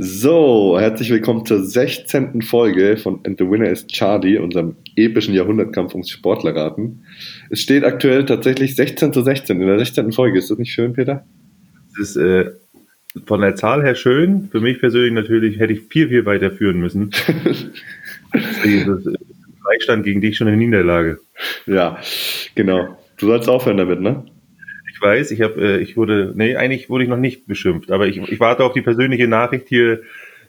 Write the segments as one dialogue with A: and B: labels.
A: So, herzlich willkommen zur 16. Folge von And the Winner is Charlie, unserem epischen Jahrhundertkampf ums Sportlerraten. Es steht aktuell tatsächlich 16 zu 16 in der 16. Folge. Ist das nicht schön, Peter?
B: Das ist äh, von der Zahl her schön. Für mich persönlich natürlich hätte ich viel, viel weiter führen müssen. Freistand gegen dich schon eine Niederlage.
A: Ja, genau. Du sollst aufhören damit, ne?
B: Ich weiß, ich habe, äh, ich wurde, nee, eigentlich wurde ich noch nicht beschimpft, aber ich, ich warte auf die persönliche Nachricht hier,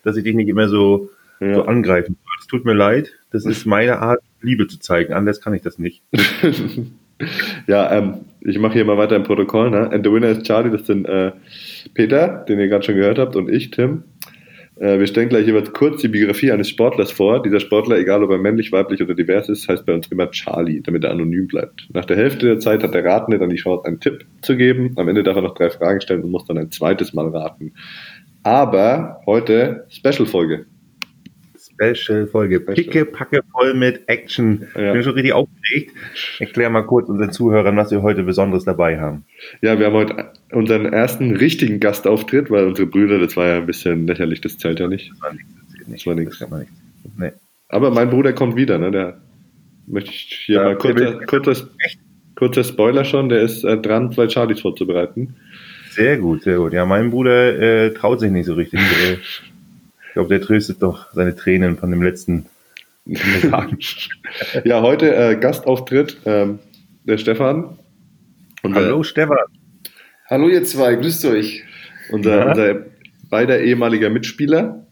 B: dass ich dich nicht immer so, ja. so angreifen soll. Es tut mir leid, das ist meine Art, Liebe zu zeigen. Anders kann ich das nicht.
A: ja, ähm, ich mache hier mal weiter im Protokoll. Ne? And the winner is Charlie, das sind äh, Peter, den ihr gerade schon gehört habt, und ich, Tim. Äh, wir stellen gleich jeweils kurz die Biografie eines Sportlers vor. Dieser Sportler, egal ob er männlich, weiblich oder divers ist, heißt bei uns immer Charlie, damit er anonym bleibt. Nach der Hälfte der Zeit hat der Ratende dann die Chance, einen Tipp zu geben. Am Ende darf er noch drei Fragen stellen und muss dann ein zweites Mal raten. Aber heute Special-Folge.
B: Special-Folge. Picke, packe voll mit Action. Ja. Ich bin schon richtig aufgeregt. Erklär mal kurz unseren Zuhörern, was wir heute Besonderes dabei haben.
A: Ja, wir haben heute unseren ersten richtigen Gastauftritt, weil unsere Brüder, das war ja ein bisschen lächerlich, das zählt ja nicht. Das war nichts. Das war nichts. Das nichts. Nee. Aber mein Bruder kommt wieder, ne? Der möchte ich hier ja, mal kurzer, kurzer, kurzer Spoiler schon, der ist äh, dran, zwei Charlies vorzubereiten.
B: Sehr gut, sehr gut. Ja, mein Bruder äh, traut sich nicht so richtig. Ich glaube, der tröstet doch seine Tränen von dem letzten
A: ja, heute äh, Gastauftritt ähm, der Stefan.
B: Und Hallo Stefan.
C: Hallo ihr zwei, grüßt euch.
A: Unser, ja. unser beider ehemaliger Mitspieler,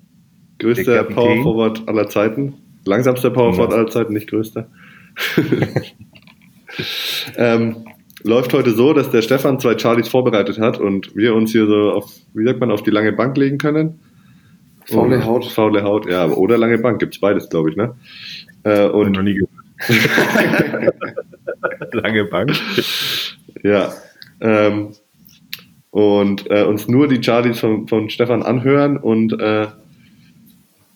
A: größter Power Forward aller Zeiten, langsamster Power Forward aller Zeiten, nicht größter. ähm, läuft heute so, dass der Stefan zwei Charlies vorbereitet hat und wir uns hier so auf, wie sagt man, auf die lange Bank legen können
C: Faule Haut.
A: Faule Haut, ja. Oder lange Bank, gibt's beides, glaube ich, ne?
B: Äh, und noch nie gehört. lange Bank.
A: Ja. Ähm, und äh, uns nur die Charlies von, von Stefan anhören und äh,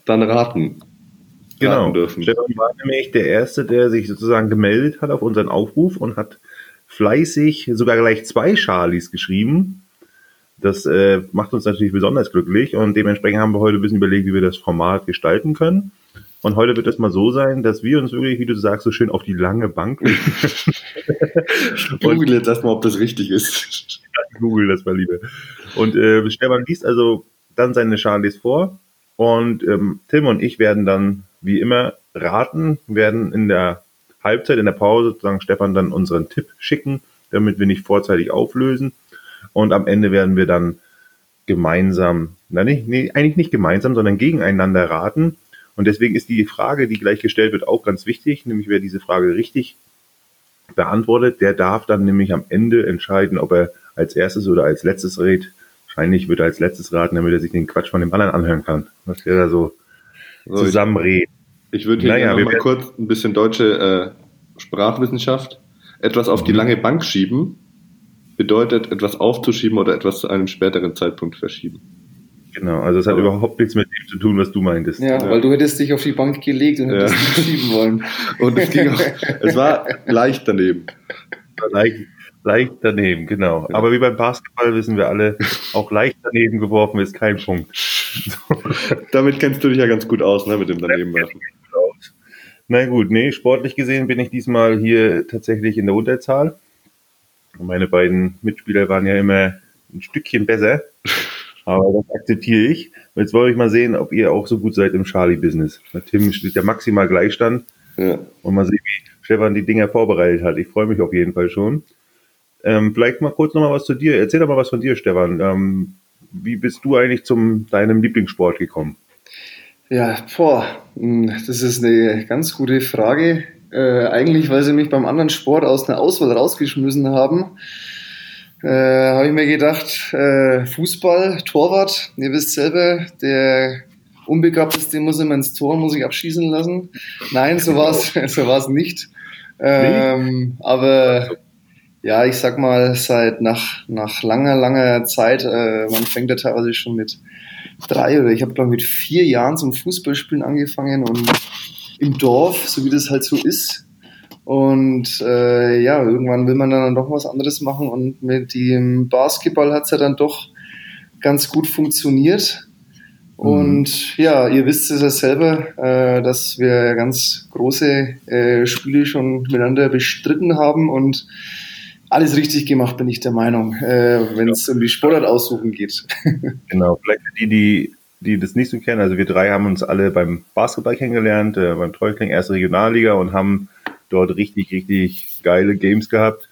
A: dann raten.
B: Genau. Raten dürfen. Stefan war nämlich der Erste, der sich sozusagen gemeldet hat auf unseren Aufruf und hat fleißig sogar gleich zwei Charlies geschrieben. Das äh, macht uns natürlich besonders glücklich und dementsprechend haben wir heute ein bisschen überlegt, wie wir das Format gestalten können. Und heute wird es mal so sein, dass wir uns wirklich, wie du sagst, so schön auf die lange Bank legen.
A: ich google jetzt erstmal, ob das richtig ist.
B: Ja, google das mal lieber. Und äh, Stefan liest also dann seine Charlies vor und ähm, Tim und ich werden dann wie immer raten, werden in der Halbzeit, in der Pause sozusagen Stefan dann unseren Tipp schicken, damit wir nicht vorzeitig auflösen. Und am Ende werden wir dann gemeinsam, na nicht, nee, eigentlich nicht gemeinsam, sondern gegeneinander raten. Und deswegen ist die Frage, die gleich gestellt wird, auch ganz wichtig, nämlich wer diese Frage richtig beantwortet, der darf dann nämlich am Ende entscheiden, ob er als erstes oder als letztes rät. Wahrscheinlich wird er als letztes raten, damit er sich den Quatsch von dem anderen anhören kann. Was wir da so, so zusammenreden.
A: Ich, ich würde hier naja, noch mal kurz ein bisschen deutsche äh, Sprachwissenschaft etwas auf die mhm. lange Bank schieben bedeutet, etwas aufzuschieben oder etwas zu einem späteren Zeitpunkt verschieben.
B: Genau, also es hat überhaupt nichts mit dem zu tun, was du meintest.
C: Ja, ja. weil du hättest dich auf die Bank gelegt und hättest ja. verschieben wollen.
A: Und es ging auch, es war leicht daneben.
B: Leicht, leicht daneben, genau. Ja. Aber wie beim Basketball wissen wir alle, auch leicht daneben geworfen ist kein Punkt.
A: Damit kennst du dich ja ganz gut aus, ne, mit dem Danebenwerfen.
B: Na gut, nee, sportlich gesehen bin ich diesmal hier tatsächlich in der Unterzahl. Meine beiden Mitspieler waren ja immer ein Stückchen besser. Aber das akzeptiere ich. Jetzt wollte ich mal sehen, ob ihr auch so gut seid im Charlie-Business. Bei Tim steht ja maximal Gleichstand. Ja. Und mal sehen, wie Stefan die Dinger vorbereitet hat. Ich freue mich auf jeden Fall schon. Ähm, vielleicht mal kurz nochmal was zu dir. Erzähl doch mal was von dir, Stefan. Ähm, wie bist du eigentlich zum deinem Lieblingssport gekommen?
C: Ja, boah, hm, das ist eine ganz gute Frage. Äh, eigentlich, weil sie mich beim anderen Sport aus einer Auswahl rausgeschmissen haben, äh, habe ich mir gedacht, äh, Fußball, Torwart, ihr wisst selber, der Unbegabteste muss immer ins Tor, muss ich abschießen lassen. Nein, so war es so war's nicht. Ähm, aber ja, ich sag mal, seit nach, nach langer, langer Zeit, äh, man fängt ja teilweise schon mit drei oder ich habe glaube mit vier Jahren zum Fußballspielen angefangen und im Dorf, so wie das halt so ist. Und äh, ja, irgendwann will man dann doch was anderes machen und mit dem Basketball hat es ja dann doch ganz gut funktioniert. Und mhm. ja, ihr wisst es ja selber, äh, dass wir ganz große äh, Spiele schon miteinander bestritten haben und alles richtig gemacht, bin ich der Meinung, äh, wenn es um die Sportart aussuchen geht.
B: genau, vielleicht die, die, die das nicht so kennen, also wir drei haben uns alle beim Basketball kennengelernt, äh, beim Treukling, erste Regionalliga und haben dort richtig, richtig geile Games gehabt.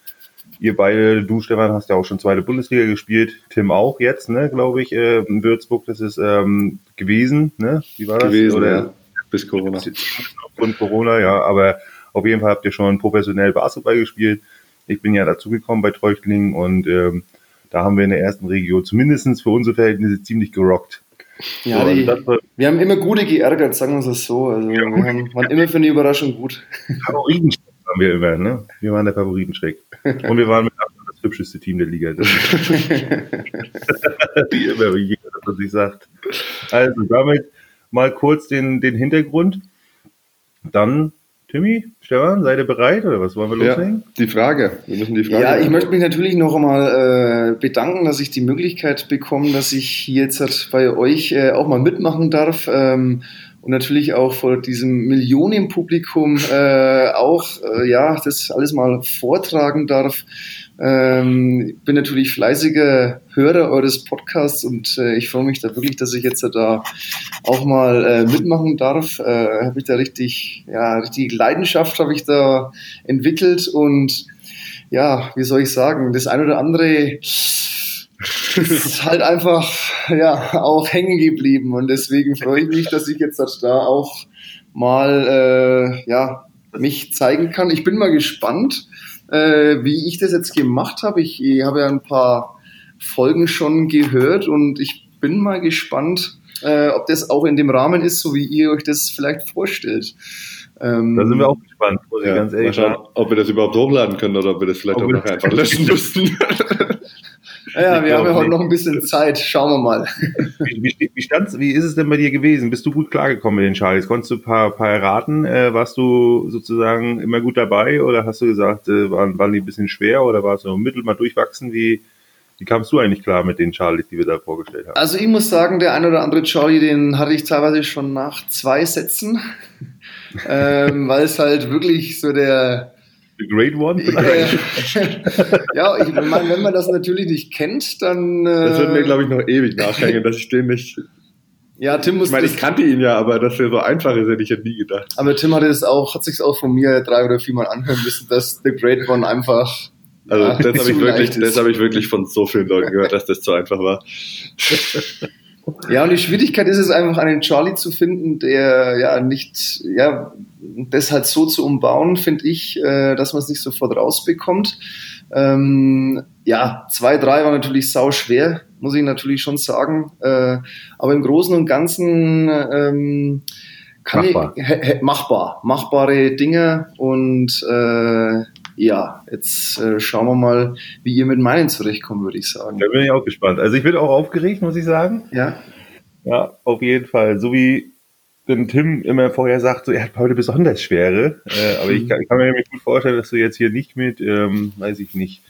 B: Ihr beide, du Stefan, hast ja auch schon zweite Bundesliga gespielt, Tim auch jetzt, ne, glaube ich, äh, in Würzburg, das ist ähm, gewesen, ne?
A: Wie war das? Gewesen, Oder, ja. Bis Corona.
B: Aufgrund Corona, ja, aber auf jeden Fall habt ihr schon professionell Basketball gespielt. Ich bin ja dazugekommen bei Treuchtlingen und ähm, da haben wir in der ersten Region zumindest für unsere Verhältnisse ziemlich gerockt.
C: Ja, so, die, wir haben immer gute geärgert, sagen wir es so. Also ja, wir haben, waren immer für eine Überraschung gut.
B: Favoritenschreck waren wir immer, ne? Wir waren der Favoritenschreck. Und wir waren mit Abstand das hübscheste Team der Liga. wie immer, wie jeder das sich sagt. Also damit mal kurz den, den Hintergrund. Dann Timmy, Stefan, seid ihr bereit oder was wollen wir loslegen?
A: Ja, die Frage. Wir müssen die Frage.
C: Ja, ich möchte mich natürlich noch einmal äh, bedanken, dass ich die Möglichkeit bekomme, dass ich jetzt halt bei euch äh, auch mal mitmachen darf. Ähm, und natürlich auch vor diesem Millionenpublikum äh, auch äh, ja das alles mal vortragen darf. Ähm, bin natürlich fleißiger Hörer eures Podcasts und äh, ich freue mich da wirklich, dass ich jetzt da auch mal äh, mitmachen darf. Äh, habe ich da richtig, ja, richtig Leidenschaft habe ich da entwickelt und ja, wie soll ich sagen, das ein oder andere ist halt einfach ja auch hängen geblieben und deswegen freue ich mich, dass ich jetzt da auch mal äh, ja mich zeigen kann. Ich bin mal gespannt, äh, wie ich das jetzt gemacht habe. Ich, ich habe ja ein paar Folgen schon gehört und ich bin mal gespannt, äh, ob das auch in dem Rahmen ist, so wie ihr euch das vielleicht vorstellt.
B: Ähm, da sind wir auch gespannt, muss
A: ja, ich ganz ehrlich sagen. Ob wir das überhaupt hochladen können oder ob wir das vielleicht ob auch noch einfach löschen müssen.
C: Ja, wir haben ja heute noch ein bisschen Zeit. Schauen wir mal.
B: Wie, wie, wie, stand's, wie ist es denn bei dir gewesen? Bist du gut klargekommen mit den Charlies? Konntest du ein paar, paar erraten? Äh, warst du sozusagen immer gut dabei oder hast du gesagt, äh, waren, waren die ein bisschen schwer oder warst du mittel mal durchwachsen? Wie, wie kamst du eigentlich klar mit den Charlies, die wir da vorgestellt haben?
C: Also ich muss sagen, der ein oder andere Charlie, den hatte ich teilweise schon nach zwei Sätzen, ähm, weil es halt wirklich so der
B: The Great One?
C: ja, ich meine, wenn man das natürlich nicht kennt, dann.
A: Äh, das wird mir, glaube ich, noch ewig nachhängen, dass ich den nicht.
C: Ja, Tim muss.
A: Ich meine, ich kannte ihn ja, aber dass er so einfach ist, hätte ich ja nie gedacht.
C: Aber Tim hatte es auch, hat sich auch von mir drei oder viermal anhören müssen, dass The Great One einfach.
A: Also ja, das habe ich wirklich, das habe ich wirklich von so vielen Leuten gehört, dass das zu einfach war.
C: Ja, und die Schwierigkeit ist es einfach, einen Charlie zu finden, der ja nicht, ja, das halt so zu umbauen, finde ich, äh, dass man es nicht sofort rausbekommt. Ähm, ja, zwei, drei war natürlich sau schwer, muss ich natürlich schon sagen. Äh, aber im Großen und Ganzen ähm, kann machbar. ich machbar, machbare Dinge und äh, ja, jetzt äh, schauen wir mal, wie ihr mit meinen zurechtkommt, würde ich sagen.
B: Da bin ich auch gespannt. Also ich bin auch aufgeregt, muss ich sagen.
C: Ja.
B: Ja, auf jeden Fall. So wie denn Tim immer vorher sagt, so, er hat heute besonders schwere. Äh, aber ich kann, ich kann, mir gut vorstellen, dass du jetzt hier nicht mit, ähm, weiß ich nicht,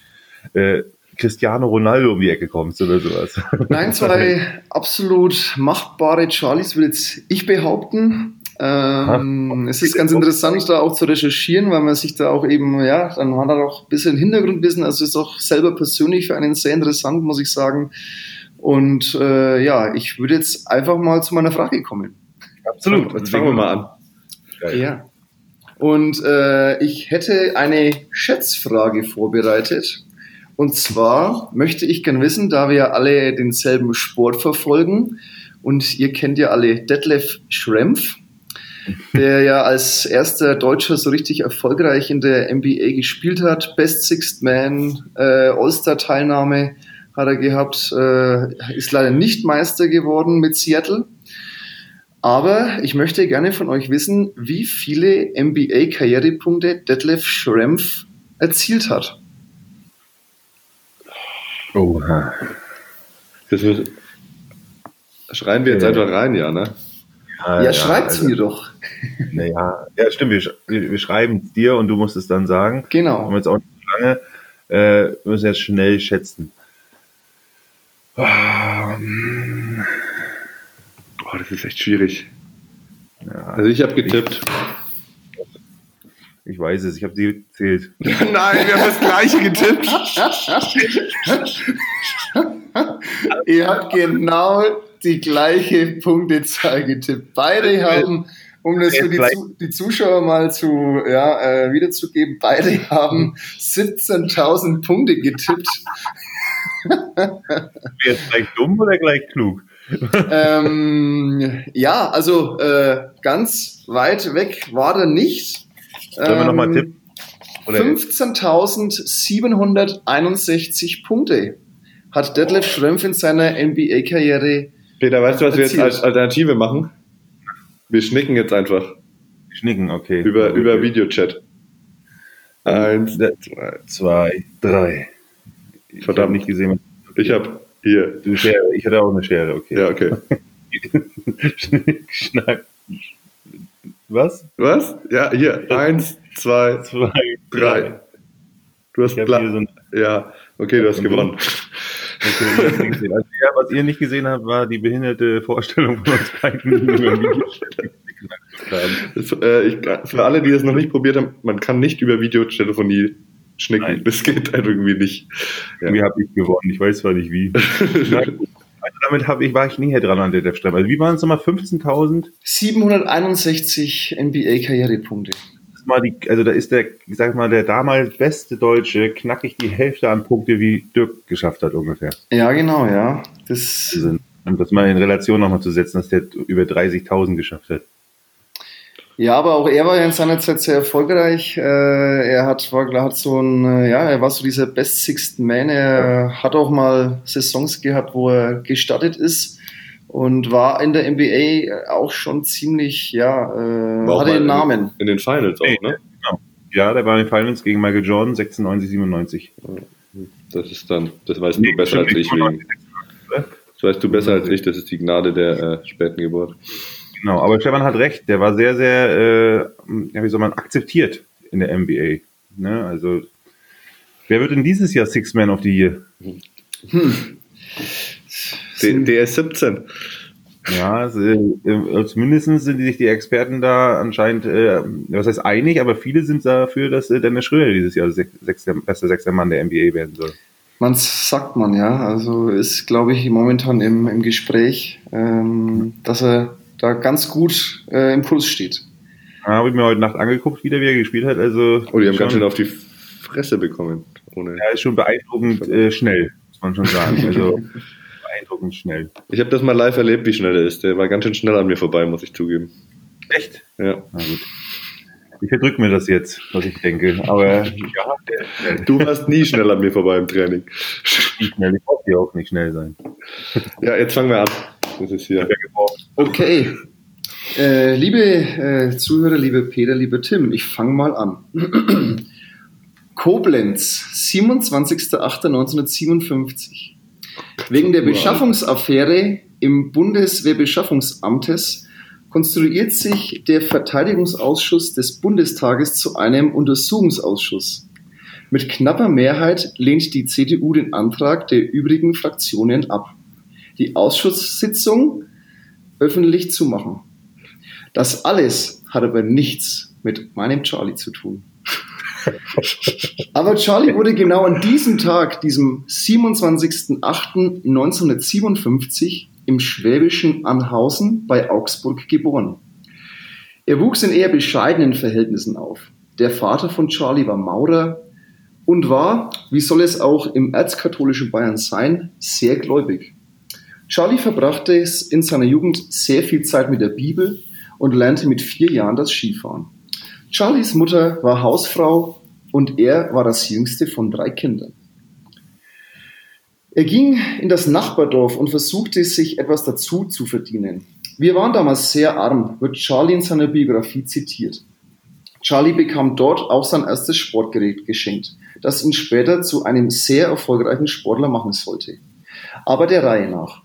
B: äh, Cristiano Ronaldo um die Ecke kommst oder sowas.
C: Nein, zwei absolut machbare Charlies will jetzt ich behaupten. Ähm, es ist ganz interessant, da auch zu recherchieren, weil man sich da auch eben, ja, dann hat er auch ein bisschen Hintergrundwissen. Also ist auch selber persönlich für einen sehr interessant, muss ich sagen. Und äh, ja, ich würde jetzt einfach mal zu meiner Frage kommen.
A: Absolut, jetzt fangen wir mal an.
C: Ja. Und äh, ich hätte eine Schätzfrage vorbereitet. Und zwar möchte ich gerne wissen, da wir alle denselben Sport verfolgen und ihr kennt ja alle Detlef Schrempf, der ja als erster Deutscher so richtig erfolgreich in der NBA gespielt hat. Best Sixth Man, äh, All-Star-Teilnahme hat er gehabt, äh, ist leider nicht Meister geworden mit Seattle. Aber ich möchte gerne von euch wissen, wie viele NBA-Karrierepunkte Detlef Schrempf erzielt hat.
A: Oha. Das schreien wir jetzt ja. einfach rein, ja, ne?
C: Ja, ja, ja schreibt's also, mir doch.
B: Naja, ja, stimmt, wir, wir schreiben es dir und du musst es dann sagen.
C: Genau.
B: Haben jetzt auch nicht lange. Äh, wir müssen jetzt schnell schätzen. Um,
A: Boah, das ist echt schwierig.
B: Ja,
A: Also ich habe getippt.
B: ich weiß es, ich habe sie gezählt.
A: Nein, wir haben das gleiche getippt.
C: Ihr habt genau die gleiche Punktezahl getippt. Beide haben, um das für die, die Zuschauer mal zu ja, äh, wiederzugeben, beide haben 17.000 Punkte getippt.
B: Jetzt gleich dumm oder gleich klug?
C: ähm, ja, also äh, ganz weit weg war er nicht.
B: Sollen wir nochmal
C: Ähm,
B: tippen? Oder
C: 15.761 Punkte hat Detlef Schrempf in seiner NBA-Karriere.
A: Peter, weißt du, was wir jetzt
C: Erzielt.
A: als Alternative machen? Wir schnicken jetzt einfach
B: Schnicken, okay.
A: über,
B: Okay.
A: über Videochat. Eins, zwei.
B: Zwei, drei. Ich
A: Verdammt.
B: nicht gesehen.
A: Ich habe hier.
B: Eine Schere. Ich hatte auch eine Schere, okay.
A: Ja, okay.
B: Schnick, schnack. Was?
A: Was? Ja, hier. Eins, zwei,
B: Zwei,
A: drei. Du hast
B: Ich hier so
A: Ja, okay, du hast gewonnen.
B: Okay. Also, ja, was ihr nicht gesehen habt, war die behinderte Vorstellung von uns beiden.
A: äh, ich, für alle, die das noch nicht probiert haben, man kann nicht über Videotelefonie schnicken.
B: Nein.
A: Das geht halt irgendwie nicht. Ja.
B: Irgendwie habe ich gewonnen. Ich weiß zwar nicht wie. Also damit hab ich, war ich näher dran an der Dev Also wie waren es nochmal? 15.000?
C: 761 NBA-Karrierepunkte.
B: Mal die, also da ist der, ich sag mal, der damals beste Deutsche knackig die Hälfte an Punkte, wie Dirk geschafft hat ungefähr.
C: Ja, genau, ja. Das.
B: Und das mal in Relation nochmal zu setzen, dass der über 30.000 geschafft hat.
C: ja, aber auch er war ja in seiner Zeit sehr erfolgreich. Äh, er hat, war, hat so ein, äh, ja, er war so dieser Best Sixth Man. Er hat auch mal Saisons gehabt, wo er gestartet ist und war in der NBA auch schon ziemlich, ja, äh,
A: War
C: hatte
A: in-
C: Namen.
A: In den Finals auch, ne?
B: Ja, der war in den Finals gegen Michael Jordan, 96, 97.
A: Das ist dann, das weißt du besser als ich. Wegen, das weißt du besser als ich, das ist die Gnade der äh, späten Geburt.
B: Genau, aber Stefan hat recht, der war sehr, sehr, äh, ja, wie soll man, akzeptiert in der NBA. Ne? Also, wer wird denn dieses Jahr Six Man of the Year?
A: D DS 17.
B: Ja, also, äh, zumindest sind sich die Experten da anscheinend, äh, was heißt einig, aber viele sind dafür, dass äh, Dennis Schröder dieses Jahr sech- sechster, bester sechster Mann der NBA werden soll.
C: Man sagt man, ja. Also ist, glaube ich, momentan im, im Gespräch, ähm, dass er da ganz gut äh, im Kurs steht.
B: Ja, Habe ich mir heute Nacht angeguckt, wie der wieder gespielt hat. Also,
A: Oh, die haben
B: schon,
A: ganz schön auf die Fresse bekommen. Ohne.
B: Ja, ist schon beeindruckend äh, schnell, muss man schon sagen. Also, beeindruckend schnell.
A: Ich habe das mal live erlebt, wie schnell er ist. Der war ganz schön schnell an mir vorbei, muss ich zugeben.
B: Echt?
A: Ja.
B: Na gut. Ich verdrück mir das jetzt, was ich denke. Aber ja, der, der
A: Du warst nie schnell an mir vorbei im Training.
B: nicht schnell. Ich hier auch nicht schnell sein.
A: Ja, jetzt fangen wir an. Das ist hier.
C: Okay. Äh, liebe äh, Zuhörer, liebe Peter, liebe Tim, ich fange mal an. Koblenz, 27.08.1957. Wegen der Beschaffungsaffäre im Bundeswehrbeschaffungsamtes konstruiert sich der Verteidigungsausschuss des Bundestages zu einem Untersuchungsausschuss. Mit knapper Mehrheit lehnt die CDU den Antrag der übrigen Fraktionen ab. Die Ausschusssitzung öffentlich zu machen. Das alles hat aber nichts mit meinem Charlie zu tun. Aber Charlie wurde genau an diesem Tag, diesem 27.08.1957, im schwäbischen Anhausen bei Augsburg geboren. Er wuchs in eher bescheidenen Verhältnissen auf. Der Vater von Charlie war Maurer und war, wie soll es auch im erzkatholischen Bayern sein, sehr gläubig. Charlie verbrachte in seiner Jugend sehr viel Zeit mit der Bibel und lernte mit vier Jahren das Skifahren. Charlies Mutter war Hausfrau und er war das jüngste von drei Kindern. Er ging in das Nachbardorf und versuchte sich etwas dazu zu verdienen. Wir waren damals sehr arm, wird Charlie in seiner Biografie zitiert. Charlie bekam dort auch sein erstes Sportgerät geschenkt, das ihn später zu einem sehr erfolgreichen Sportler machen sollte. Aber der Reihe nach.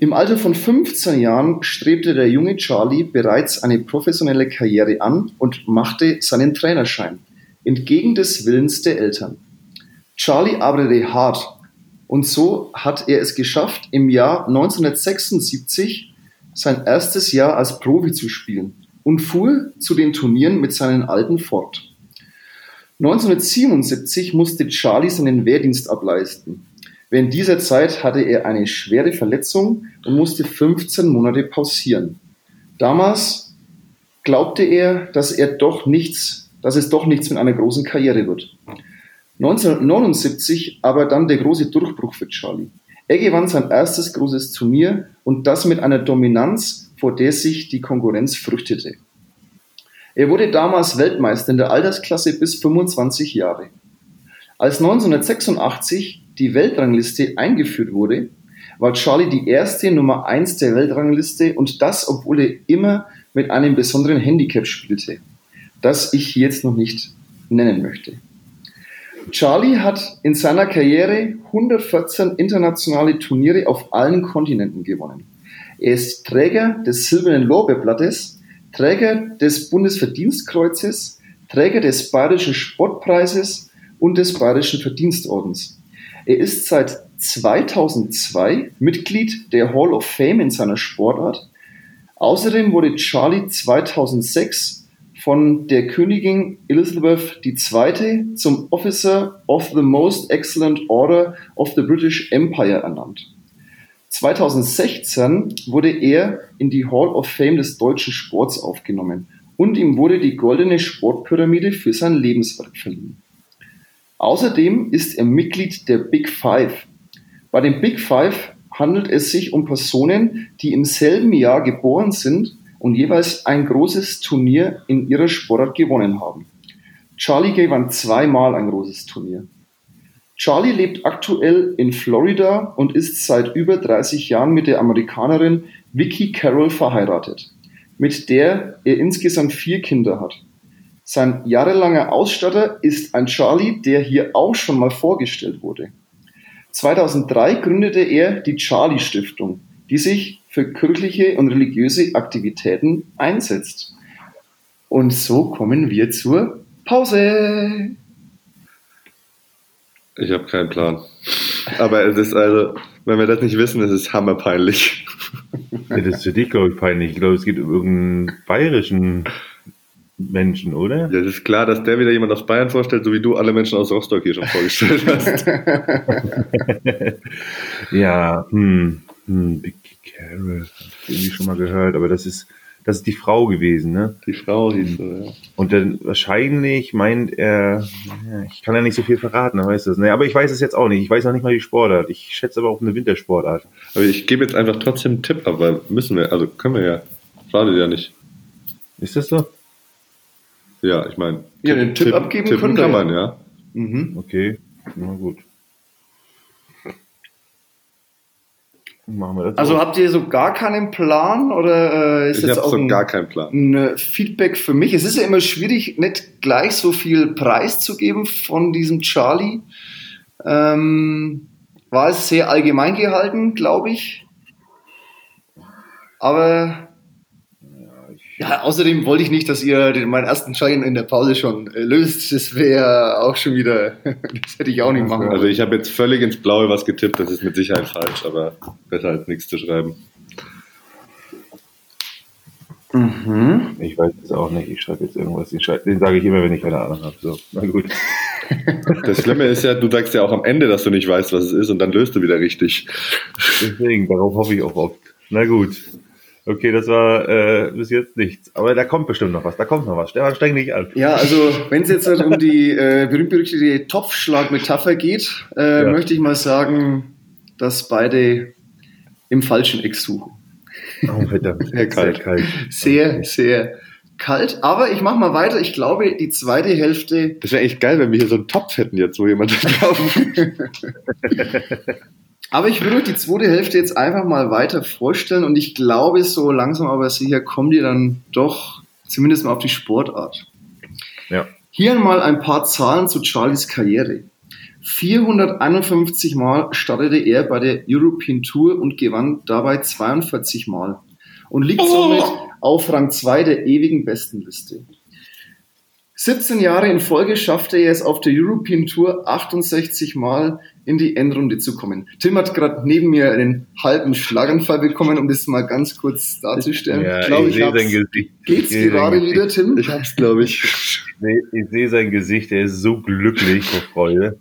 C: Im Alter von 15 Jahren strebte der junge Charlie bereits eine professionelle Karriere an und machte seinen Trainerschein, entgegen des Willens der Eltern. Charlie arbeitete hart und so hat er es geschafft, im Jahr 1976 sein erstes Jahr als Profi zu spielen und fuhr zu den Turnieren mit seinen Alten fort. 1977 musste Charlie seinen Wehrdienst ableisten. Während dieser Zeit hatte er eine schwere Verletzung und musste 15 Monate pausieren. Damals glaubte er, dass er doch nichts, dass es doch nichts mit einer großen Karriere wird. 1979 aber dann der große Durchbruch für Charlie. Er gewann sein erstes großes Turnier und das mit einer Dominanz, vor der sich die Konkurrenz fürchtete. Er wurde damals Weltmeister in der Altersklasse bis 25 Jahre. Als 1986 die Weltrangliste eingeführt wurde, war Charlie die erste Nummer 1 der Weltrangliste und das, obwohl er immer mit einem besonderen Handicap spielte, das ich jetzt noch nicht nennen möchte. Charlie hat in seiner Karriere 114 internationale Turniere auf allen Kontinenten gewonnen. Er ist Träger des Silbernen Lorbeerblattes Träger des Bundesverdienstkreuzes, Träger des Bayerischen Sportpreises und des Bayerischen Verdienstordens. Er ist seit 2002 Mitglied der Hall of Fame in seiner Sportart. Außerdem wurde Charlie 2006 von der Königin Elizabeth II. zum Officer of the Most Excellent Order of the British Empire ernannt. 2016 wurde er in die Hall of Fame des deutschen Sports aufgenommen und ihm wurde die Goldene Sportpyramide für sein Lebenswerk verliehen. Außerdem ist er Mitglied der Big Five. Bei den Big Five handelt es sich um Personen, die im selben Jahr geboren sind und jeweils ein großes Turnier in ihrer Sportart gewonnen haben. Charlie gewann zweimal ein großes Turnier. Charlie lebt aktuell in Florida und ist seit über 30 Jahren mit der Amerikanerin Vicky Carroll verheiratet, mit der er insgesamt vier Kinder hat. Sein jahrelanger Ausstatter ist ein Charlie, der hier auch schon mal vorgestellt wurde. 2003 gründete er die Charlie Stiftung, die sich für kirchliche und religiöse Aktivitäten einsetzt. Und so kommen wir zur Pause.
A: Ich habe keinen Plan. Aber es ist also, wenn wir das nicht wissen, ist es hammerpeinlich.
B: Ja, das ist für dich, glaube ich, peinlich. Ich glaube, es geht um irgendeinen bayerischen Menschen, oder?
A: Ja, es ist klar, dass der wieder jemand aus Bayern vorstellt, so wie du alle Menschen aus Rostock hier schon vorgestellt hast.
B: ja, hm, hm, Vicky Carroll, irgendwie schon mal gehört, aber das ist, das ist die Frau gewesen, ne?
A: Die Frau hieß so, ja.
B: Und dann wahrscheinlich meint er, ja, ich kann ja nicht so viel verraten, weißt du das? Nee, aber ich weiß es jetzt auch nicht. Ich weiß noch nicht mal die Sportart. Ich schätze aber auch eine Wintersportart.
A: Aber ich gebe jetzt einfach trotzdem einen Tipp ab, weil müssen wir, also können wir ja. Schadet ja nicht.
B: Ist das so?
A: Ja, ich meine.
C: Ja, den Tipp abgeben können wir
A: kann man, ja.
C: Mhm.
B: Okay, na gut. Machen wir das.
C: Also
B: so.
C: habt ihr so gar keinen Plan oder äh, ist
A: Ich
C: jetzt
A: habe
C: auch
A: so
C: ein,
A: gar keinen Plan.
C: ein äh, Feedback für mich? Es ist ja immer schwierig, nicht gleich so viel Preis zu geben von diesem Charlie. Ähm, war es sehr allgemein gehalten, glaube ich. Aber ja, außerdem wollte ich nicht, dass ihr den, meinen ersten Schein in der Pause schon äh, löst. Das wäre auch schon wieder, das hätte ich auch nicht machen
A: Also ich habe jetzt völlig ins Blaue was getippt, das ist mit Sicherheit falsch, aber besser als nichts zu schreiben.
C: Mhm.
B: Ich weiß es auch nicht. Ich schreibe jetzt irgendwas. Schreibe, den sage ich immer, wenn ich keine Ahnung habe. So, na gut.
A: Das Schlimme ist ja, du sagst ja auch am Ende, dass du nicht weißt, was es ist und dann löst du wieder richtig.
B: Deswegen, darauf hoffe ich auch oft. Na gut. Okay, das war äh, bis jetzt nichts. Aber da kommt bestimmt noch was. Da kommt noch was. Stefan, streng dich an.
C: Ja, also wenn es jetzt halt um die äh, berühmt-berüchtigte Topfschlag-Metapher geht, äh,
B: Ja.
C: möchte ich mal sagen, dass beide im falschen Eck suchen.
B: Oh, verdammt.
A: Sehr kalt.
B: Sehr kalt.
C: Sehr, sehr kalt. Aber ich mache mal weiter. Ich glaube, die zweite Hälfte.
A: Das wäre echt geil, wenn wir hier so einen Topf hätten jetzt, wo jemand drauf.
C: Aber ich würde euch die zweite Hälfte jetzt einfach mal weiter vorstellen und ich glaube, so langsam aber sicher kommt ihr dann doch zumindest mal auf die Sportart.
B: Ja.
C: Hier mal ein paar Zahlen zu Charlies Karriere. 451 Mal startete er bei der European Tour und gewann dabei 42 Mal und liegt somit auf Rang 2 der ewigen Bestenliste. 17 Jahre in Folge schaffte er es auf der European Tour 68 Mal in die Endrunde zu kommen. Tim hat gerade neben mir einen halben Schlaganfall bekommen, um das mal ganz kurz darzustellen.
B: Ja,
C: ich glaube,
B: ich
C: ich
B: sehe sein Gesicht.
C: Geht's gerade wieder, Tim?
A: Ich hab's, glaube ich.
B: Nee, ich sehe sein Gesicht, er ist so glücklich vor Freude.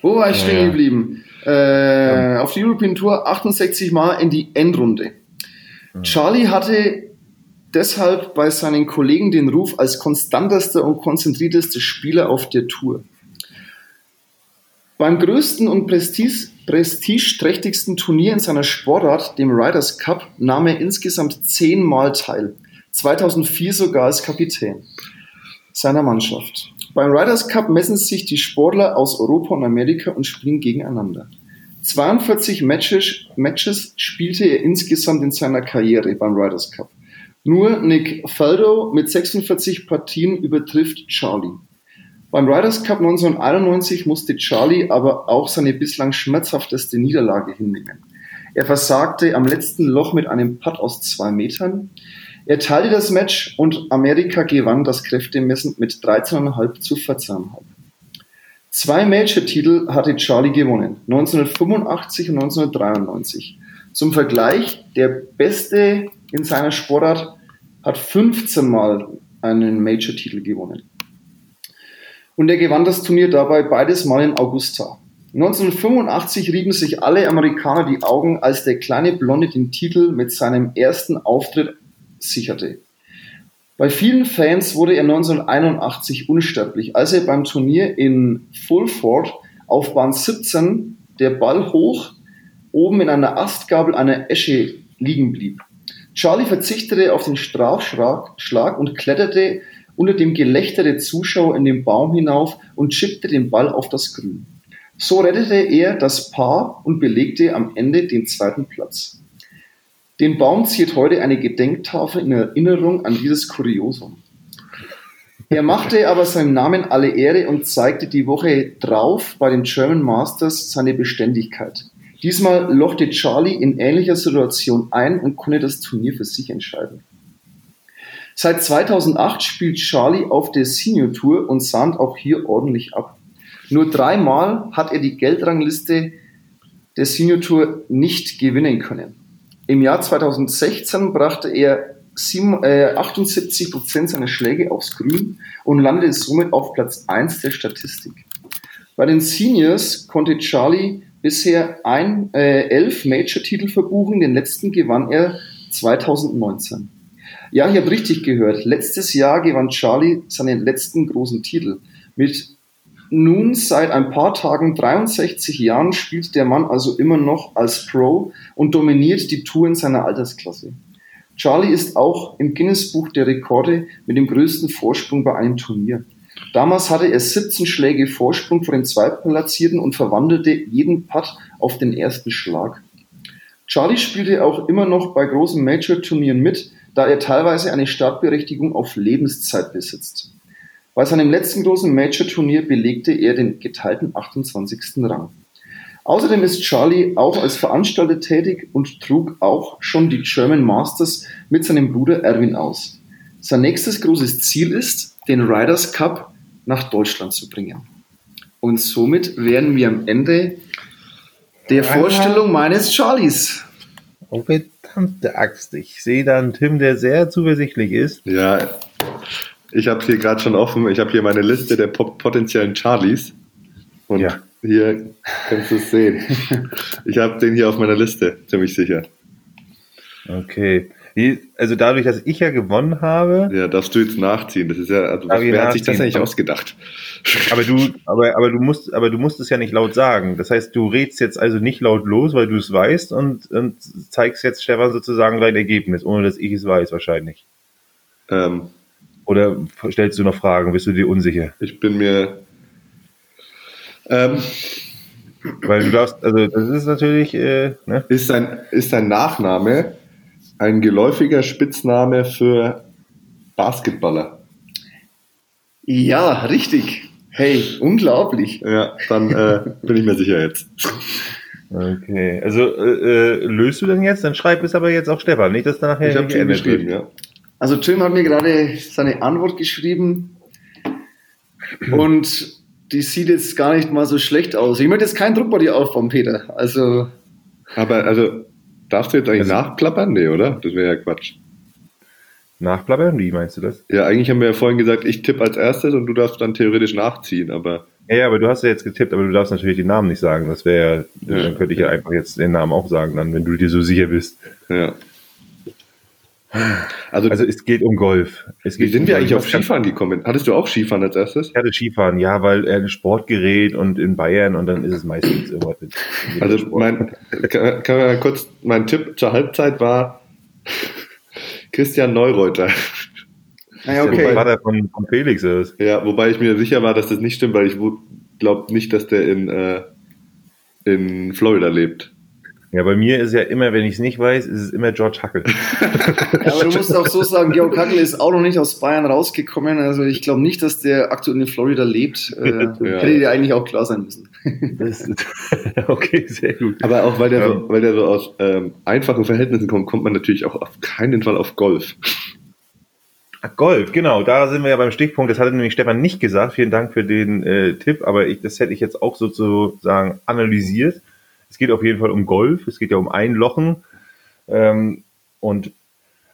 C: Wo war ich
B: Ja,
C: stehen
B: ja.
C: geblieben? Äh, auf die European Tour 68 Mal in die Endrunde. Charlie hatte deshalb bei seinen Kollegen den Ruf als konstantester und konzentriertester Spieler auf der Tour. Beim größten und prestige, prestigeträchtigsten Turnier in seiner Sportart, dem Riders Cup, nahm er insgesamt zehnmal teil. 2004 sogar als Kapitän seiner Mannschaft. Beim Riders Cup messen sich die Sportler aus Europa und Amerika und spielen gegeneinander. 42 Matches, Matches spielte er insgesamt in seiner Karriere beim Riders Cup. Nur Nick Faldo mit 46 Partien übertrifft Charlie. Beim Riders Cup 1991 musste Charlie aber auch seine bislang schmerzhafteste Niederlage hinnehmen. Er versagte am letzten Loch mit einem Putt aus zwei Metern. Er teilte das Match und Amerika gewann das Kräftemessen mit 13,5 zu 14,5. Zwei Major-Titel hatte Charlie gewonnen, 1985 und 1993. Zum Vergleich, der Beste in seiner Sportart hat 15 Mal einen Major-Titel gewonnen. Und er gewann das Turnier dabei beides Mal in Augusta. 1985 rieben sich alle Amerikaner die Augen, als der kleine Blonde den Titel mit seinem ersten Auftritt sicherte. Bei vielen Fans wurde er 1981 unsterblich, als er beim Turnier in Fulford auf Bahn 17 der Ball hoch oben in einer Astgabel einer Esche liegen blieb. Charlie verzichtete auf den Strafschlag Schlag und kletterte unter dem Gelächter der Zuschauer in den Baum hinauf und chippte den Ball auf das Grün. So rettete er das Paar und belegte am Ende den zweiten Platz. Den Baum ziert heute eine Gedenktafel in Erinnerung an dieses Kuriosum. Er machte aber seinem Namen alle Ehre und zeigte die Woche drauf bei den German Masters seine Beständigkeit. Diesmal lochte Charlie in ähnlicher Situation ein und konnte das Turnier für sich entscheiden. Seit 2008 spielt Charlie auf der Senior Tour und sahnt auch hier ordentlich ab. Nur dreimal hat er die Geldrangliste der Senior Tour nicht gewinnen können. Im Jahr 2016 brachte er sieben- äh, 78 Prozent seiner Schläge aufs Grün und landete somit auf Platz 1 der Statistik. Bei den Seniors konnte Charlie bisher ein, äh, elf Major-Titel verbuchen, den letzten gewann er 2019. Ja, ich habe richtig gehört. Letztes Jahr gewann Charlie seinen letzten großen Titel. Mit nun seit ein paar Tagen 63 Jahren spielt der Mann also immer noch als Pro und dominiert die Tour in seiner Altersklasse. Charlie ist auch im Guinness-Buch der Rekorde mit dem größten Vorsprung bei einem Turnier. Damals hatte er 17 Schläge Vorsprung vor dem Zweitplatzierten und verwandelte jeden Putt auf den ersten Schlag. Charlie spielte auch immer noch bei großen Major-Turnieren mit, da er teilweise eine Startberechtigung auf Lebenszeit besitzt. Bei seinem letzten großen Major-Turnier belegte er den geteilten 28. Rang. Außerdem ist Charlie auch als Veranstalter tätig und trug auch schon die German Masters mit seinem Bruder Erwin aus. Sein nächstes großes Ziel ist, den Riders Cup nach Deutschland zu bringen. Und somit wären wir am Ende der Vorstellung meines Charlies.
B: Oh, verdammte Axt. Ich sehe da einen Tim, der sehr zuversichtlich ist.
A: Ja, ich habe hier gerade schon offen. Ich habe hier meine Liste der po- potenziellen Charlies. Und
B: Ja.
A: hier kannst du es sehen. Ich habe den hier auf meiner Liste, ziemlich sicher.
B: Okay. Also dadurch, dass ich ja gewonnen habe,
A: Ja, darfst du jetzt nachziehen. Das ist ja, also
B: ich
A: wer hat sich das eigentlich ausgedacht?
B: aber du, aber, aber du musst, aber du musst es ja nicht laut sagen. Das heißt, du redst jetzt also nicht laut los, weil du es weißt und, und zeigst jetzt Stefan sozusagen dein Ergebnis, ohne dass ich es weiß, wahrscheinlich.
A: Ähm,
B: Oder stellst du noch Fragen? Bist du dir unsicher?
A: ich bin mir. Ähm,
B: Weil du darfst, also das ist natürlich, äh, ne?
A: ist, dein, ist dein Nachname ein geläufiger Spitzname für Basketballer?
C: Ja, richtig. Hey, unglaublich.
A: Ja, dann äh, bin ich mir sicher jetzt.
B: Okay. Also äh, äh, löst du denn jetzt? Dann schreib es aber jetzt auch Stefan, nicht, dass da nachher
A: Ich habe geschrieben,
B: wird.
A: ja.
C: Also Tim hat mir gerade seine Antwort geschrieben und die sieht jetzt gar nicht mal so schlecht aus. Ich möchte jetzt keinen Druck bei dir aufbauen, Peter. Also.
A: Aber, also, darfst du jetzt eigentlich also, nachplappern? Nee, oder? Das wäre ja Quatsch.
B: Nachplappern? Wie meinst du das?
A: Ja, eigentlich haben wir ja vorhin gesagt, ich tippe als erstes und du darfst dann theoretisch nachziehen, aber.
B: Ja, ja, aber du hast ja jetzt getippt, aber du darfst natürlich den Namen nicht sagen. Das wäre ja, dann könnte ich ja einfach jetzt den Namen auch sagen, dann, wenn du dir so sicher bist.
A: Ja.
B: Also, also es geht um Golf. Es geht
A: wie sind um wir eigentlich auf Skifahren gekommen? Hattest du auch Skifahren als erstes?
B: Ich hatte Skifahren, ja, weil er ein Sportgerät und in Bayern und dann ist es meistens immer.
A: Also mein, kann, kann man kurz, mein Tipp zur Halbzeit war Christian Neureuter.
B: Ah, ja, okay. War der von, von Felix ist.
A: Ja, wobei ich mir sicher war, dass das nicht stimmt, weil ich glaube nicht, dass der in, äh, in Florida lebt.
B: Ja, bei mir ist ja immer, wenn ich es nicht weiß, ist es immer George Hackel.
C: ja, aber du musst auch so sagen, Georg Hackel ist auch noch nicht aus Bayern rausgekommen. Also ich glaube nicht, dass der aktuell in Florida lebt. Äh, ja. Hätte dir eigentlich auch klar sein müssen.
B: okay, sehr gut.
A: Aber auch weil der, so, weil der so aus ähm, einfachen Verhältnissen kommt, kommt man natürlich auch auf keinen Fall auf Golf.
B: Golf, genau, da sind wir ja beim Stichpunkt. Das hatte nämlich Stefan nicht gesagt. Vielen Dank für den äh, Tipp, aber ich, das hätte ich jetzt auch sozusagen analysiert. Es geht auf jeden Fall um Golf, es geht ja um Einlochen ähm, und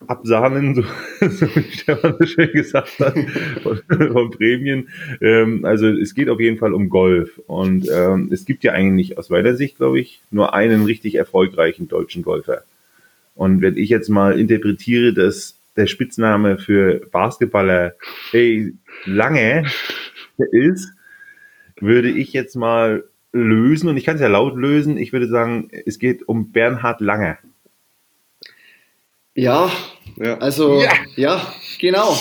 B: Absahnen, so, so wie Stefan so schön gesagt hat, von, von Prämien. Ähm, also es geht auf jeden Fall um Golf. Und ähm, es gibt ja eigentlich aus meiner Sicht, glaube ich, nur einen richtig erfolgreichen deutschen Golfer. Und wenn ich jetzt mal interpretiere, dass der Spitzname für Basketballer hey, lange ist, würde ich jetzt mal lösen und ich kann es ja laut lösen. Ich würde sagen, es geht um Bernhard Lange.
C: Ja, ja. also ja. ja, genau.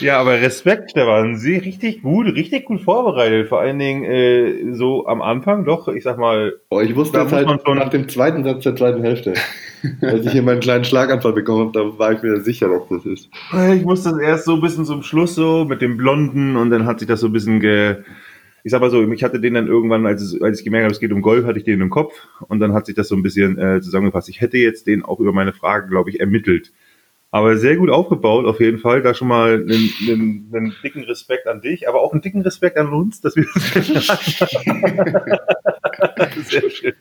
B: Ja, aber Respekt, Stefan. Sie richtig gut, richtig gut vorbereitet. Vor allen Dingen äh, so am Anfang doch, ich sag mal.
A: Oh, ich wusste das halt schon nach dem zweiten Satz der zweiten Hälfte. Als ich hier meinen kleinen Schlaganfall bekommen habe, da war ich mir sicher, dass das ist.
B: Ich musste das erst so ein bisschen zum Schluss so mit dem Blonden und dann hat sich das so ein bisschen ge, ich sag mal so, ich hatte den dann irgendwann, als, es, als ich gemerkt habe, es geht um Golf, hatte ich den im Kopf und dann hat sich das so ein bisschen äh, zusammengefasst. Ich hätte jetzt den auch über meine Frage, glaube ich, ermittelt. Aber sehr gut aufgebaut, auf jeden Fall. Da schon mal einen, einen, einen dicken Respekt an dich, aber auch einen dicken Respekt an uns, dass wir das Sehr schön.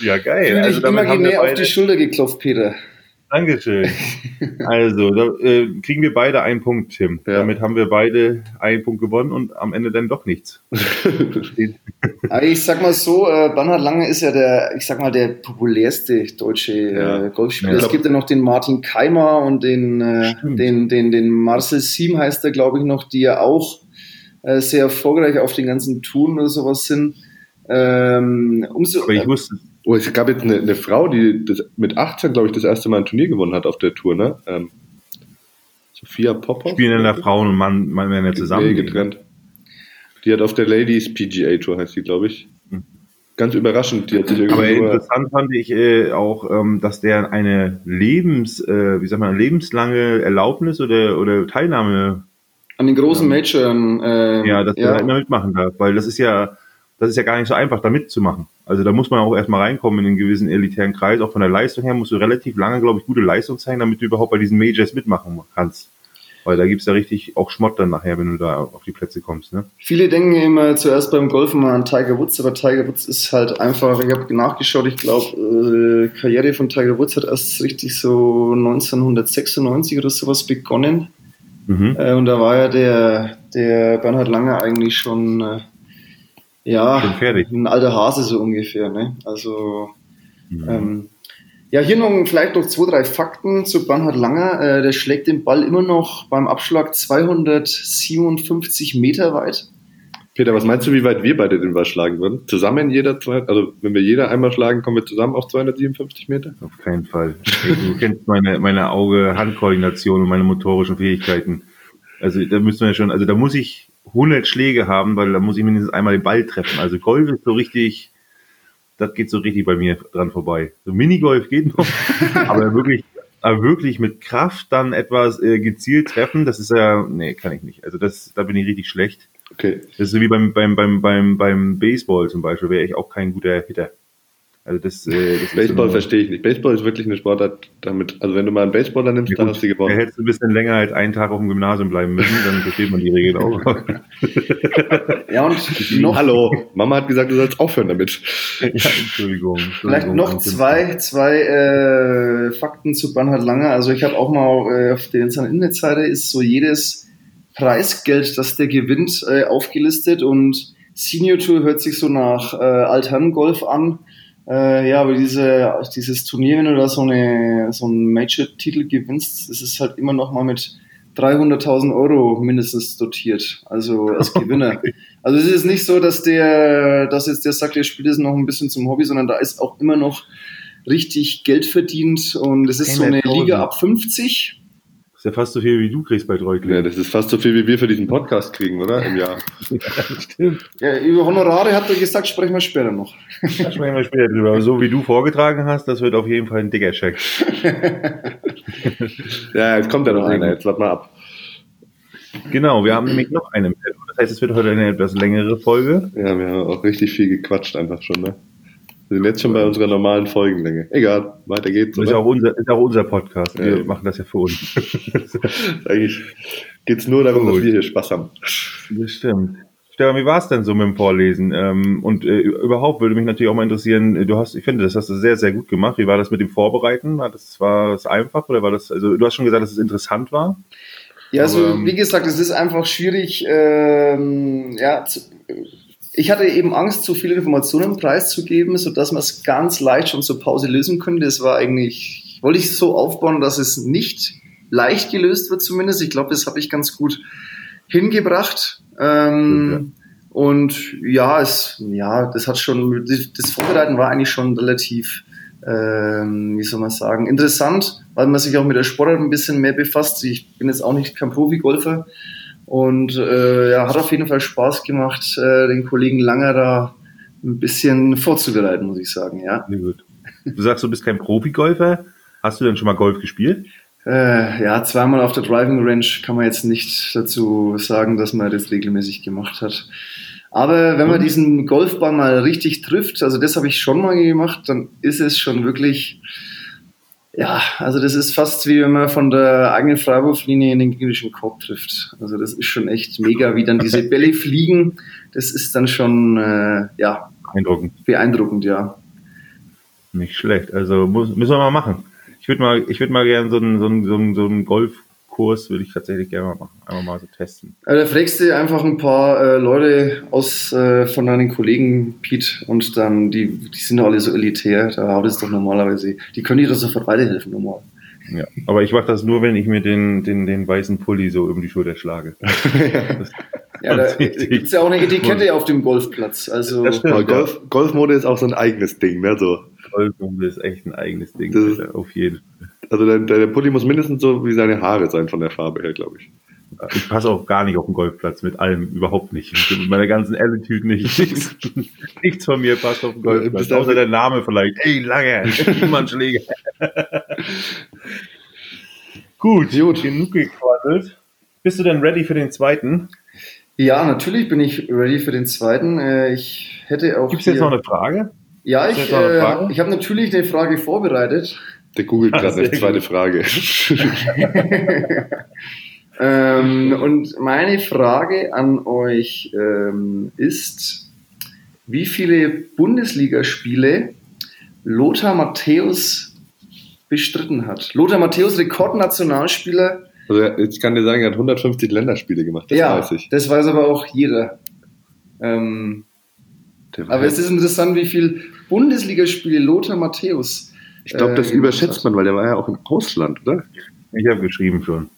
B: Ja, geil.
C: Ich also damit imaginär auf die Schulter geklopft, Peter.
B: Dankeschön. Also, da äh, kriegen wir beide einen Punkt, Tim. Ja. Damit haben wir beide einen Punkt gewonnen und am Ende dann doch nichts.
C: ich sag mal so, äh, Bernhard Lange ist ja der, ich sag mal, der populärste deutsche äh. Golfspieler. Ja. Es gibt ja noch den Martin Keimer und den, äh, den, den, den Marcel Siem heißt er, glaube ich, noch, die ja auch äh, sehr erfolgreich auf den ganzen Touren oder sowas sind. Ähm,
A: umso, Aber ich wusste, Oh, es gab jetzt eine, eine Frau, die das, mit 18, glaube ich, das erste Mal ein Turnier gewonnen hat auf der Tour, ne? Ähm, Sophia Popper.
B: Spielen in der Frauen und Mann, Mann werden ja zusammen. Nee,
A: getrennt. Die hat auf der Ladies PGA Tour, heißt die, glaube ich. Hm. Ganz überraschend. Die hat sich
B: Aber interessant fand ich äh, auch, ähm, dass der eine Lebens, äh, wie sagt man, lebenslange Erlaubnis oder, oder Teilnahme
C: an den großen ähm, Majors.
B: Äh, ja, dass ja. der immer mitmachen darf, weil das ist ja, das ist ja gar nicht so einfach, da mitzumachen. Also da muss man auch erstmal reinkommen in einen gewissen elitären Kreis. Auch von der Leistung her musst du relativ lange, glaube ich, gute Leistung zeigen, damit du überhaupt bei diesen Majors mitmachen kannst. Weil da gibt's ja richtig auch Schmott dann nachher, wenn du da auf die Plätze kommst. Ne?
C: Viele denken immer zuerst beim Golfen mal an Tiger Woods, aber Tiger Woods ist halt einfach, ich habe nachgeschaut, ich glaube, äh, Karriere von Tiger Woods hat erst richtig so 1996 oder sowas begonnen. Mhm. Äh, und da war ja der, der Bernhard Lange eigentlich schon... Äh, ja, ein alter Hase so ungefähr. Ne? Also mhm. ähm, ja, hier noch vielleicht noch zwei, drei Fakten zu Bernhard Langer. Äh, der schlägt den Ball immer noch beim Abschlag 257 Meter weit.
A: Peter, was meinst du, wie weit wir beide den Ball schlagen würden? Zusammen jeder zwei, also wenn wir jeder einmal schlagen, kommen wir zusammen auf 257 Meter?
B: Auf keinen Fall. Du kennst meine, meine Auge-Hand-Koordination und meine motorischen Fähigkeiten. Also da müssen wir schon, also da muss ich 100 Schläge haben, weil da muss ich mindestens einmal den Ball treffen. Also Golf ist so richtig, das geht so richtig bei mir dran vorbei. So Minigolf geht noch, aber wirklich, aber wirklich mit Kraft dann etwas äh, gezielt treffen, das ist ja, nee, kann ich nicht. Also das, da bin ich richtig schlecht.
A: Okay.
B: Das ist so wie beim, beim, beim, beim, beim Baseball zum Beispiel, wäre ich auch kein guter Hitter. Also das, äh, das
A: Baseball verstehe ich nicht. Baseball ist wirklich eine Sportart damit, also wenn du mal einen Baseballer nimmst,
B: ja,
A: dann hast du
B: da
A: gewonnen.
B: hättest du ein bisschen länger als einen Tag auf dem Gymnasium bleiben müssen, dann versteht man die Regel auch.
C: Ja, und noch,
A: Hallo, Mama hat gesagt, du sollst aufhören damit.
B: ja, Entschuldigung.
C: Vielleicht noch zwei, zwei äh, Fakten zu Bernhard Langer. Also ich habe auch mal äh, auf der Internetseite ist so jedes Preisgeld, das der gewinnt, äh, aufgelistet und Senior Tour hört sich so nach äh, Altherrengolf an. Äh, ja, aber diese, dieses Turnier, wenn du da so, eine, so einen Major-Titel gewinnst, das ist halt immer noch mal mit 300.000 Euro mindestens dotiert, also als Gewinner. Also es ist nicht so, dass der, dass jetzt der sagt, der spielt das noch ein bisschen zum Hobby, sondern da ist auch immer noch richtig Geld verdient und es ist so eine
B: 100.000.
C: Liga ab 50.
B: Das ist ja fast so viel, wie du kriegst bei Treutling.
A: Ja, das ist fast so viel, wie wir für diesen Podcast kriegen, oder? Im Jahr.
B: stimmt.
C: Ja, über Honorare hat er gesagt, sprechen wir später noch.
B: Da sprechen wir später drüber. Aber so wie du vorgetragen hast, das wird auf jeden Fall ein dicker Check.
A: Ja, jetzt kommt ja noch einer, jetzt warte mal ab.
B: Genau, wir haben nämlich noch eine. Das heißt, es wird heute eine etwas längere Folge.
A: Ja, wir haben auch richtig viel gequatscht einfach schon, ne? Wir sind jetzt schon bei unserer normalen Folgenlänge. Egal, weiter geht's.
B: Ist auch unser, ist auch unser Podcast. Wir
A: Ja.
B: machen das ja für uns.
A: Eigentlich geht's nur darum, dass
B: Gut.
A: wir hier Spaß haben.
B: Das stimmt. Stefan, wie war es denn so mit dem Vorlesen? Ähm, und äh, überhaupt würde mich natürlich auch mal interessieren, äh, du hast, ich finde, das hast du sehr, sehr gut gemacht. Wie war das mit dem Vorbereiten? War das, war das einfach oder war das, also du hast schon gesagt, dass es interessant war?
C: Ja, also
B: ähm,
C: wie gesagt, es ist einfach schwierig. Ähm, ja, zu, ich hatte eben Angst, zu viele Informationen preiszugeben, sodass man es ganz leicht schon zur Pause lösen könnte. Das war eigentlich, wollte ich so aufbauen, dass es nicht leicht gelöst wird zumindest. Ich glaube, das habe ich ganz gut hingebracht. Ähm, Und ja, es, ja, das hat schon, das Vorbereiten war eigentlich schon relativ, ähm, wie soll man sagen, interessant, weil man sich auch mit der Sportart ein bisschen mehr befasst. Ich bin jetzt auch nicht kein Profi-Golfer und äh, ja, hat auf jeden Fall Spaß gemacht, äh, den Kollegen Langer da ein bisschen vorzubereiten, muss ich sagen, ja.
B: Sehr gut. Du sagst, du bist kein Profi-Golfer. Hast du denn schon mal Golf gespielt?
C: Äh, ja, zweimal auf der Driving Range kann man jetzt nicht dazu sagen, dass man das regelmäßig gemacht hat. Aber wenn man diesen Golfball mal richtig trifft, also das habe ich schon mal gemacht, dann ist es schon wirklich, ja, also das ist fast wie wenn man von der eigenen Freiwurflinie in den gegnerischen Korb trifft. Also das ist schon echt mega, wie dann diese Bälle fliegen. Das ist dann schon, äh, ja,
B: Eindruckend.
C: beeindruckend, ja.
B: Nicht schlecht. Also muss, müssen wir mal machen. Ich würde mal, ich würde mal gerne so einen, so einen, so einen, so einen Golfkurs würde ich tatsächlich gerne mal machen. Einfach mal so testen.
C: Also da fragst du einfach ein paar äh, Leute aus äh, von deinen Kollegen, Pete, und dann, die, die sind doch alle so elitär, da haut es doch normalerweise, die können dir doch sofort weiterhelfen, normal.
B: Ja. Aber ich mache das nur, wenn ich mir den, den, den weißen Pulli so um die Schulter schlage.
C: Ja, da
B: Richtig.
C: gibt's ja auch eine Etikette auf dem Golfplatz. Also
A: Golf, Golfmode ist auch so ein eigenes Ding, ne? So.
B: Golfmode ist echt ein eigenes Ding.
A: Das ist-
B: auf jeden Fall.
A: Also der, der Pulli muss mindestens so wie seine Haare sein von der Farbe her, glaube ich.
B: Ich passe auch gar nicht auf den Golfplatz mit allem, überhaupt nicht. Mit meiner ganzen Attitude nicht. Nichts, nichts von mir passt auf den Golfplatz.
A: Bist du-
B: Außer der Name vielleicht. Ey, lange, niemand Schläger. Gut,
A: Gut.
B: genug gequasselt. Bist du denn ready für den zweiten?
C: ja, natürlich bin ich ready für den zweiten. Äh, ich hätte auch
B: Gibt es jetzt noch eine Frage?
C: Ja, ich, äh, ich habe natürlich eine Frage vorbereitet.
A: Der googelt gerade eine zweite. Frage.
C: ähm, und meine Frage an euch ähm, ist, wie viele Bundesligaspiele Lothar Matthäus bestritten hat. Lothar Matthäus, Rekordnationalspieler.
A: Also ich kann dir sagen, er hat 150 Länderspiele gemacht, das
C: ja,
A: weiß ich.
C: das weiß aber auch jeder. Ähm, aber es ist interessant, wie viele Bundesligaspiele Lothar Matthäus.
A: Ich glaube, das
C: äh,
A: überschätzt man, weil der war ja auch im Ausland, oder?
B: Ich habe geschrieben schon.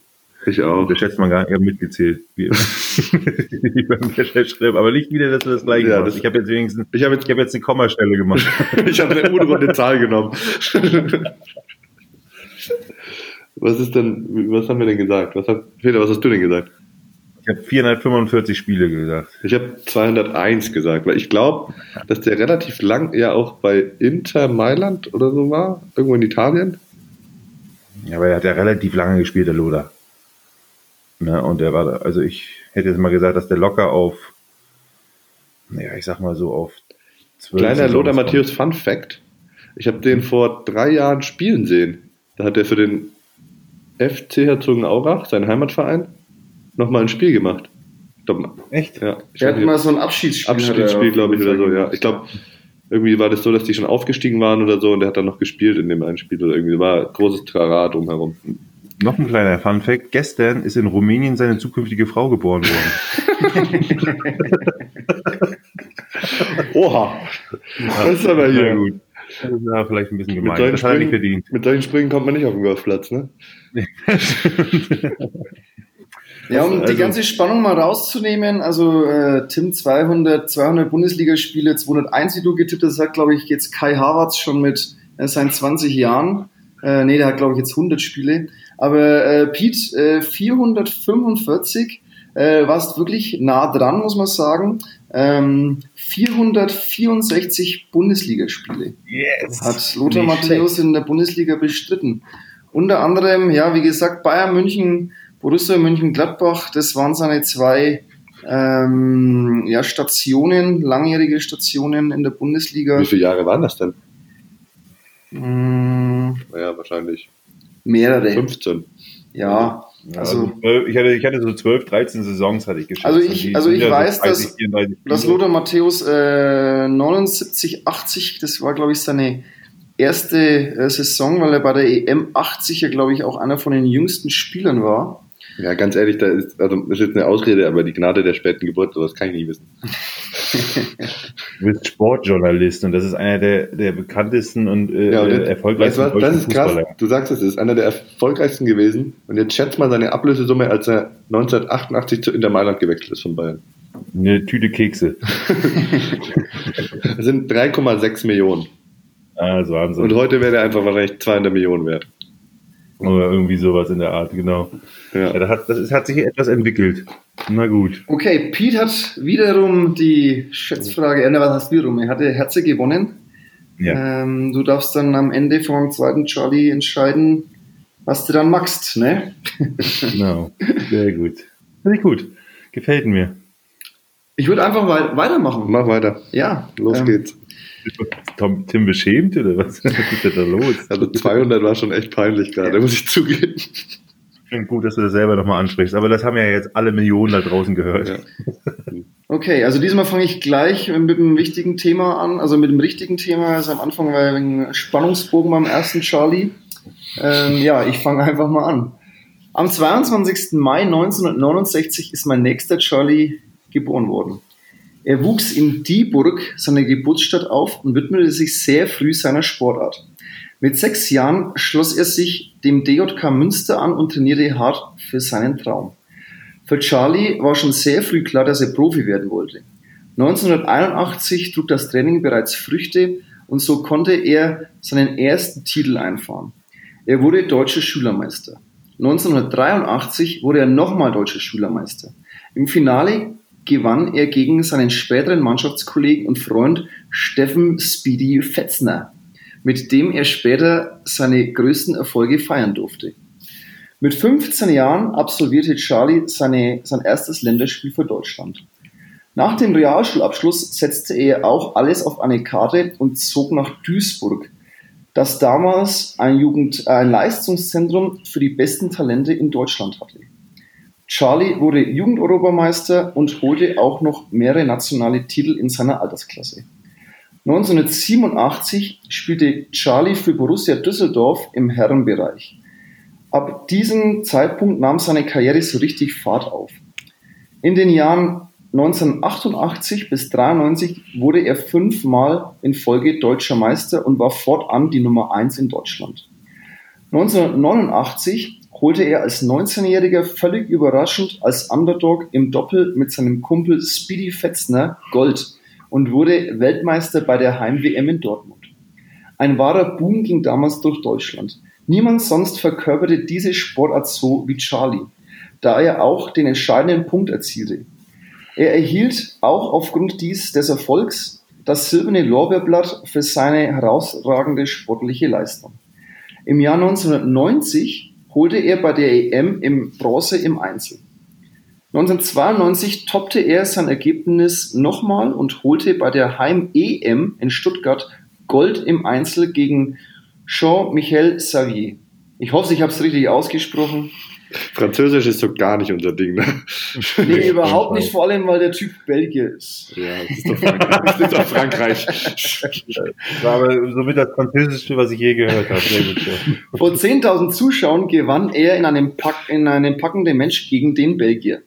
A: Ich auch.
B: Das schätzt man gar nicht. Ich habe mitgezählt. Wie immer. Aber nicht wieder, dass du das gleiche
A: Ja,
B: machst. Ich habe jetzt wenigstens,
A: Ich habe jetzt,
B: ich habe jetzt eine Kommastelle gemacht.
A: ich habe eine unrunde Zahl genommen. was ist denn, was haben wir denn gesagt? Was hat, Peter, was hast du denn gesagt?
B: Ich habe 445 Spiele gesagt.
A: Ich habe 201 gesagt, weil ich glaube, dass der relativ lang ja auch bei Inter Mailand oder so war, irgendwo in Italien.
B: Ja, aber er hat ja relativ lange gespielt, der Loder. Ne, und der war, da- also ich hätte jetzt mal gesagt, dass der locker auf, naja, ich sag mal so auf 12
A: Kleiner
B: Saisons kommt.
A: Matthäus Fun Fact. Ich habe den vor drei Jahren spielen sehen. Da hat er für den FC Herzogenaurach, seinen Heimatverein, nochmal ein Spiel gemacht. Ich glaub,
B: Echt?
A: ja, ich
C: Der hat mal so ein Abschiedsspiel. er
A: Abschiedsspiel, glaube ich, oder so, ja.
C: gemacht.
A: Ich glaube, irgendwie war das so, dass die schon aufgestiegen waren oder so und der hat dann noch gespielt in dem einen Spiel oder irgendwie war großes Trara drumherum.
B: Noch ein kleiner Fun-Fact. Gestern ist in Rumänien seine zukünftige Frau geboren worden.
A: Oha! Das ist aber hier.
B: gut. Das ist ja vielleicht ein bisschen
A: Mit
B: gemein.
A: solchen,
B: Das hat er nicht
A: Springen,
B: verdient.
A: mit solchen Springen kommt man nicht auf den Golfplatz, ne?
C: Ja, um die
B: Also-
C: ganze Spannung mal rauszunehmen, also äh, Tim 200, 200 Bundesligaspiele, 201, wie du getippt hast, hat glaube ich jetzt Kai Havertz schon mit äh, seinen 20 Jahren. Äh, nee, der hat glaube ich jetzt 100 Spiele. Aber äh, Pete, äh, 445, äh, warst wirklich nah dran, muss man sagen. Ähm, 464 Bundesligaspiele
B: Yes!
C: hat Lothar Matthäus in der Bundesliga bestritten. Unter anderem, ja, wie gesagt, Bayern München, Borussia München-Gladbach, das waren seine zwei ähm, ja, Stationen, langjährige Stationen in der Bundesliga.
A: Wie viele Jahre waren das denn?
C: Mm,
A: Naja, wahrscheinlich
C: mehrere.
A: 15.
C: Ja,
B: Ja,
C: also,
B: ich, hatte, ich hatte so 12, 13 Saisons hatte ich geschätzt.
C: Also ich- also ich weiß,
B: so 30,
C: dass-
B: 34
C: dass. Lothar Matthäus äh, 79, 80, das war, glaube ich, seine erste äh, Saison, weil er bei der EM 80 ja, glaube ich, auch einer von den jüngsten Spielern war.
A: Ja, ganz ehrlich, da ist, also das ist jetzt eine Ausrede, aber die Gnade der späten Geburt, sowas kann ich nie wissen.
B: Du bist Sportjournalist und das ist einer der, der bekanntesten und, äh,
A: Ja, und jetzt,
B: erfolgreichsten
A: weißt was, das ist krass. Du sagst es, ist einer der erfolgreichsten gewesen. Und jetzt schätzt mal seine Ablösesumme, als er 1988 zu Inter Mailand gewechselt ist von Bayern.
B: Eine Tüte Kekse.
A: Das sind 3,6 Millionen.
B: Also Wahnsinn.
A: Und heute wäre er einfach wahrscheinlich 200 Millionen wert.
B: Oder irgendwie sowas in der Art, genau. Ja,
A: Ja.
B: das, hat, das hat sich etwas entwickelt. Na gut.
C: Okay, Pete hat wiederum die Schätzfrage, äh, was heißt wiederum? Er hatte Herze gewonnen.
B: Ja.
C: Ähm, du darfst dann am Ende vom zweiten Charlie entscheiden, was du dann magst, ne?
B: Genau. Sehr gut. Ich gut. Gefällt mir.
C: Ich würde einfach wei weitermachen.
A: Mach weiter.
C: Ja.
A: Los
C: ähm,
A: geht's.
B: Tom, Tim beschämt oder was? Was ist denn da los?
A: Also 200 war schon echt peinlich gerade, muss ich zugeben.
B: Finde gut, dass du das selber nochmal ansprichst. Aber das haben ja jetzt alle Millionen da draußen gehört.
A: Ja.
C: Okay, also diesmal fange ich gleich mit einem wichtigen Thema an, also mit dem richtigen Thema. Also am Anfang war ja ein Spannungsbogen beim ersten Charlie. Ähm, ja, ich fange einfach mal an. Am 22. Mai 1969 ist mein nächster Charlie geboren worden. Er wuchs in Dieburg, seiner Geburtsstadt, auf und widmete sich sehr früh seiner Sportart. Mit sechs Jahren schloss er sich dem DJK Münster an und trainierte hart für seinen Traum. Für Charlie war schon sehr früh klar, dass er Profi werden wollte. 1981 trug das Training bereits Früchte und so konnte er seinen ersten Titel einfahren. Er wurde deutscher Schülermeister. 1983 wurde er nochmal deutscher Schülermeister. Im Finale gewann er gegen seinen späteren Mannschaftskollegen und Freund Steffen Speedy Fetzner, mit dem er später seine größten Erfolge feiern durfte. Mit 15 Jahren absolvierte Charlie seine, sein erstes Länderspiel für Deutschland. Nach dem Realschulabschluss setzte er auch alles auf eine Karte und zog nach Duisburg, das damals ein, Jugend, ein Leistungszentrum für die besten Talente in Deutschland hatte. Charlie wurde Jugendeuropameister und holte auch noch mehrere nationale Titel in seiner Altersklasse. 1987 spielte Charlie für Borussia Düsseldorf im Herrenbereich. Ab diesem Zeitpunkt nahm seine Karriere so richtig Fahrt auf. In den Jahren 1988 bis 93 wurde er fünfmal in Folge deutscher Meister und war fortan die Nummer eins in Deutschland. 1989 holte er als 19-Jähriger völlig überraschend als Underdog im Doppel mit seinem Kumpel Speedy Fetzner Gold und wurde Weltmeister bei der Heim-WM in Dortmund. Ein wahrer Boom ging damals durch Deutschland. Niemand sonst verkörperte diese Sportart so wie Charlie, da er auch den entscheidenden Punkt erzielte. Er erhielt auch aufgrund dies des Erfolgs das silberne Lorbeerblatt für seine herausragende sportliche Leistung. Im Jahr 1990 holte er bei der EM im Bronze im Einzel. 1992 toppte er sein Ergebnis nochmal und holte bei der Heim-EM in Stuttgart Gold im Einzel gegen Jean-Michel Xavier. Ich hoffe, ich habe es richtig ausgesprochen.
A: Französisch ist so gar nicht unser Ding, ne?
C: Nee, überhaupt nicht, vor allem, weil der Typ Belgier ist.
A: Ja, das ist doch Frankreich. Das ist doch Frankreich.
B: Das war aber somit das Französischste, was ich je gehört habe.
C: Vor 10.000 Zuschauern gewann er in einem, Pack, in einem packenden Match gegen den Belgier.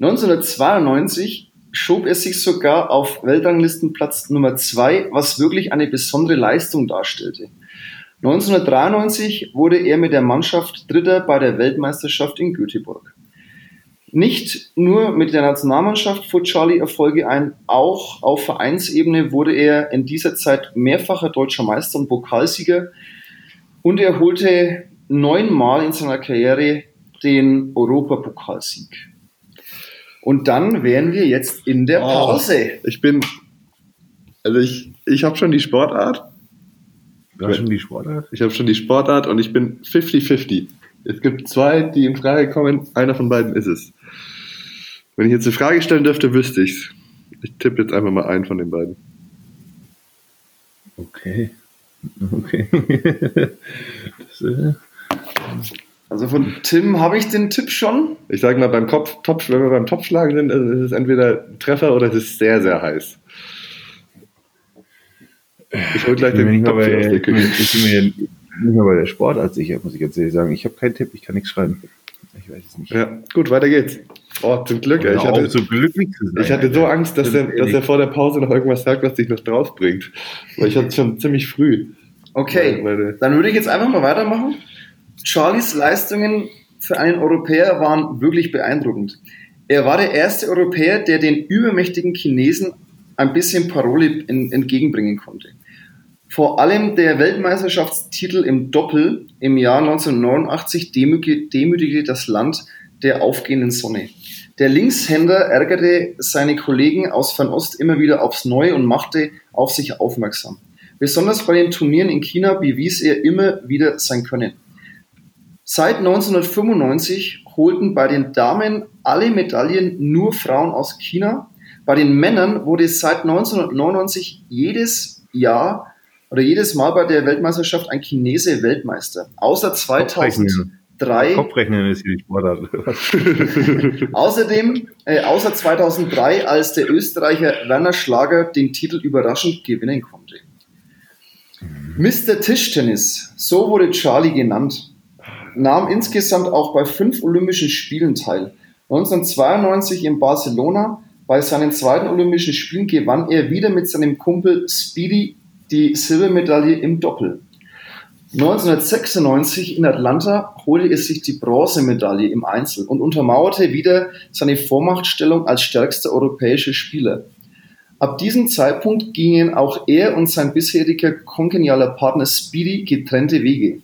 C: 1992 schob er sich sogar auf Weltranglistenplatz Nummer 2, was wirklich eine besondere Leistung darstellte. 1993 wurde er mit der Mannschaft Dritter bei der Weltmeisterschaft in Göteborg. Nicht nur mit der Nationalmannschaft fuhr Charlie Erfolge ein, auch auf Vereinsebene wurde er in dieser Zeit mehrfacher deutscher Meister und Pokalsieger und er holte neunmal in seiner Karriere den Europapokalsieg. Und dann wären wir jetzt in der
A: Oh.
C: Pause.
A: Ich bin, also ich, ich habe schon die Sportart.
B: War schon die Sportart?
A: Ich habe schon die Sportart und ich bin 50-50. Es gibt zwei, die in Frage kommen. Einer von beiden ist es. Wenn ich jetzt eine Frage stellen dürfte, wüsste ich's. Ich tippe jetzt einfach mal einen von den beiden.
B: Okay. Okay. das, äh,
C: Also von Tim habe ich den Tipp schon.
A: Ich sage mal, beim Kopf, Top, wenn wir beim Topschlagen sind, also ist es entweder ein Treffer oder es ist sehr, sehr heiß. Ich hol gleich den Topf
B: bei,
A: aus der
B: ich bin mir
A: Küche.
B: ich bin mir nicht mal bei der Sportart sicher, muss ich jetzt ehrlich sagen. Ich habe keinen Tipp, ich kann nichts schreiben. Ich weiß es nicht.
A: Ja, gut, weiter geht's. Oh, zum Glück. Ich hatte,
B: so glücklich zu sein.
A: ich hatte so Angst, dass er,
B: Ganz
A: dass er vor der Pause noch irgendwas sagt, was dich noch drauf bringt. Weil ich hatte es schon ziemlich früh.
C: Okay,
A: weil-
C: dann würde ich jetzt einfach mal weitermachen. Charlies Leistungen für einen Europäer waren wirklich beeindruckend. Er war der erste Europäer, der den übermächtigen Chinesen ein bisschen Parole en- entgegenbringen konnte. Vor allem der Weltmeisterschaftstitel im Doppel im Jahr 1989 demütige- demütigte das Land der aufgehenden Sonne. Der Linkshänder ärgerte seine Kollegen aus Fernost immer wieder aufs Neue und machte auf sich aufmerksam. Besonders bei den Turnieren in China bewies er immer wieder sein Können. Seit 1995 holten bei den Damen alle Medaillen nur Frauen aus China. Bei den Männern wurde seit 1999 jedes Jahr oder jedes Mal bei der Weltmeisterschaft ein Chinese Weltmeister. Außer 2003.
B: Kopfrechnen ist hier die Sportart.
C: Außerdem, äh, außer 2003, als der Österreicher Werner Schlager den Titel überraschend gewinnen konnte. Mr. Tischtennis, so wurde Charlie genannt, nahm insgesamt auch bei fünf Olympischen Spielen teil. 1992 in Barcelona, bei seinen zweiten Olympischen Spielen gewann er wieder mit seinem Kumpel Speedy die Silbermedaille im Doppel. 1996 in Atlanta holte er sich die Bronzemedaille im Einzel und untermauerte wieder seine Vormachtstellung als stärkster europäischer Spieler. Ab diesem Zeitpunkt gingen auch er und sein bisheriger kongenialer Partner Speedy getrennte Wege.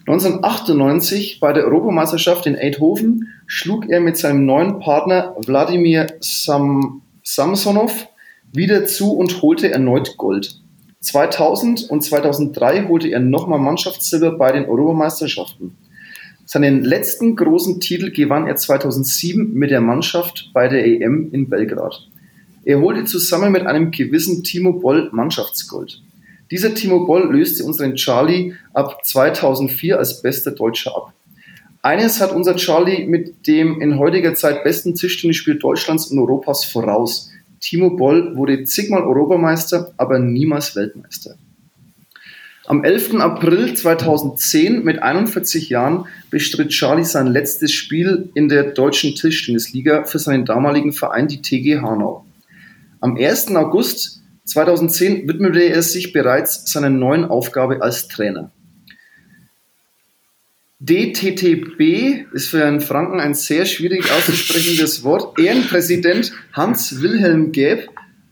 C: 1998 bei der Europameisterschaft in Eindhoven schlug er mit seinem neuen Partner Wladimir Sam Samsonov wieder zu und holte erneut Gold. 2000 und 2003 holte er nochmal Mannschaftssilber bei den Europameisterschaften. Seinen letzten großen Titel gewann er 2007 mit der Mannschaft bei der EM in Belgrad. Er holte zusammen mit einem gewissen Timo Boll Mannschaftsgold. Dieser Timo Boll löste unseren Charlie ab 2004 als bester Deutscher ab. Eines hat unser Charlie mit dem in heutiger Zeit besten Tischtennisspiel Deutschlands und Europas voraus. Timo Boll wurde zigmal Europameister, aber niemals Weltmeister. Am 11. April 2010 mit 41 Jahren bestritt Charlie sein letztes Spiel in der deutschen Tischtennisliga für seinen damaligen Verein, die TG Hanau. Am 1. August 2010 widmete er sich bereits seiner neuen Aufgabe als Trainer. DTTB ist für einen Franken ein sehr schwierig auszusprechendes Wort. Ehrenpräsident Hans-Wilhelm Gäb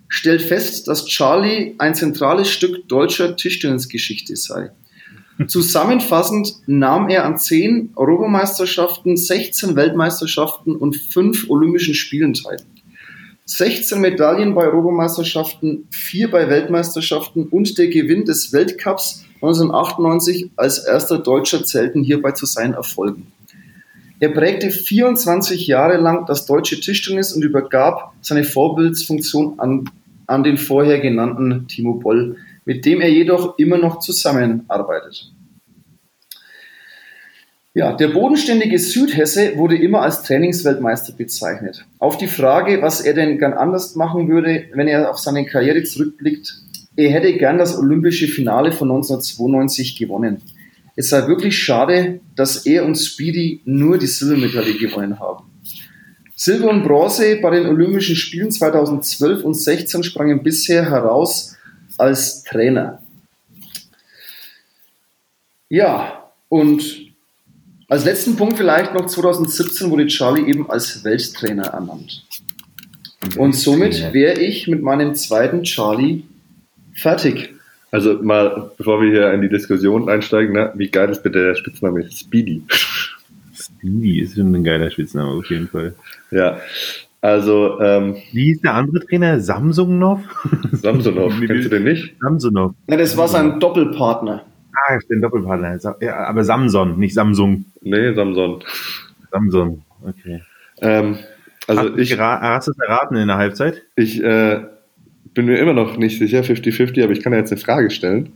C: stellt fest, dass Charlie ein zentrales Stück deutscher Tischtennisgeschichte sei. Zusammenfassend nahm er an 10 Europameisterschaften, 16 Weltmeisterschaften und 5 Olympischen Spielen teil. 16 Medaillen bei Europameisterschaften, 4 bei Weltmeisterschaften und der Gewinn des Weltcups 1998 als erster Deutscher zählten hierbei zu seinen Erfolgen. Er prägte 24 Jahre lang das deutsche Tischtennis und übergab seine Vorbildsfunktion an, an den vorher genannten Timo Boll, mit dem er jedoch immer noch zusammenarbeitet. Ja, der bodenständige Südhesse wurde immer als Trainingsweltmeister bezeichnet. Auf die Frage, was er denn gern anders machen würde, wenn er auf seine Karriere zurückblickt, er hätte gern das olympische Finale von 1992 gewonnen. Es sei wirklich schade, dass er und Speedy nur die Silbermedaille gewonnen haben. Silber und Bronze bei den Olympischen Spielen 2012 und 2016 sprangen bisher heraus als Trainer. Ja, und als letzten Punkt vielleicht noch 2017 wurde Charlie eben als Welttrainer ernannt. Und somit wäre ich mit meinem zweiten Charlie fertig.
A: Also mal, bevor wir hier in die Diskussion einsteigen, ne, wie geil ist bitte der Spitzname Speedy?
B: Speedy ist schon ein geiler Spitzname auf jeden Fall.
A: Ja, also ähm,
B: Wie ist der andere Trainer? Samsungov?
A: Samsonov, kennst du den nicht?
B: Samsonov.
C: Ja, das war sein Doppelpartner.
B: Ah, den Doppelpartner. Sa- Ja, aber Samson, nicht Samsung.
A: Nee, Samson.
B: Samson. Okay.
A: Ähm, also
B: Hast,
A: ich,
B: hast du es erraten in der Halbzeit?
A: ich äh, bin mir immer noch nicht sicher, 50-50, aber ich kann ja jetzt eine Frage stellen.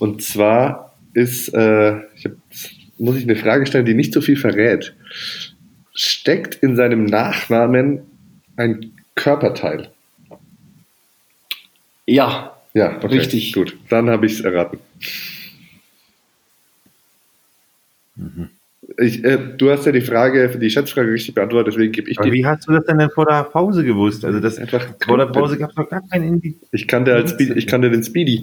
A: Und zwar ist, äh, ich hab, muss ich eine Frage stellen, die nicht so viel verrät. Steckt in seinem Nachnamen ein Körperteil?
C: Ja,
A: Ja, okay,
C: Richtig.
A: Gut, dann habe ich es erraten. Ich, äh, du hast ja die Frage, die Schätzfrage richtig beantwortet, deswegen gebe ich
B: Aber
A: die.
B: wie hast du das denn, vor der Pause gewusst? Also das
A: Einfach
B: vor der Pause gab es noch gar keinen Indie.
A: Ich kannte, als Speedy, ich kannte den Speedy.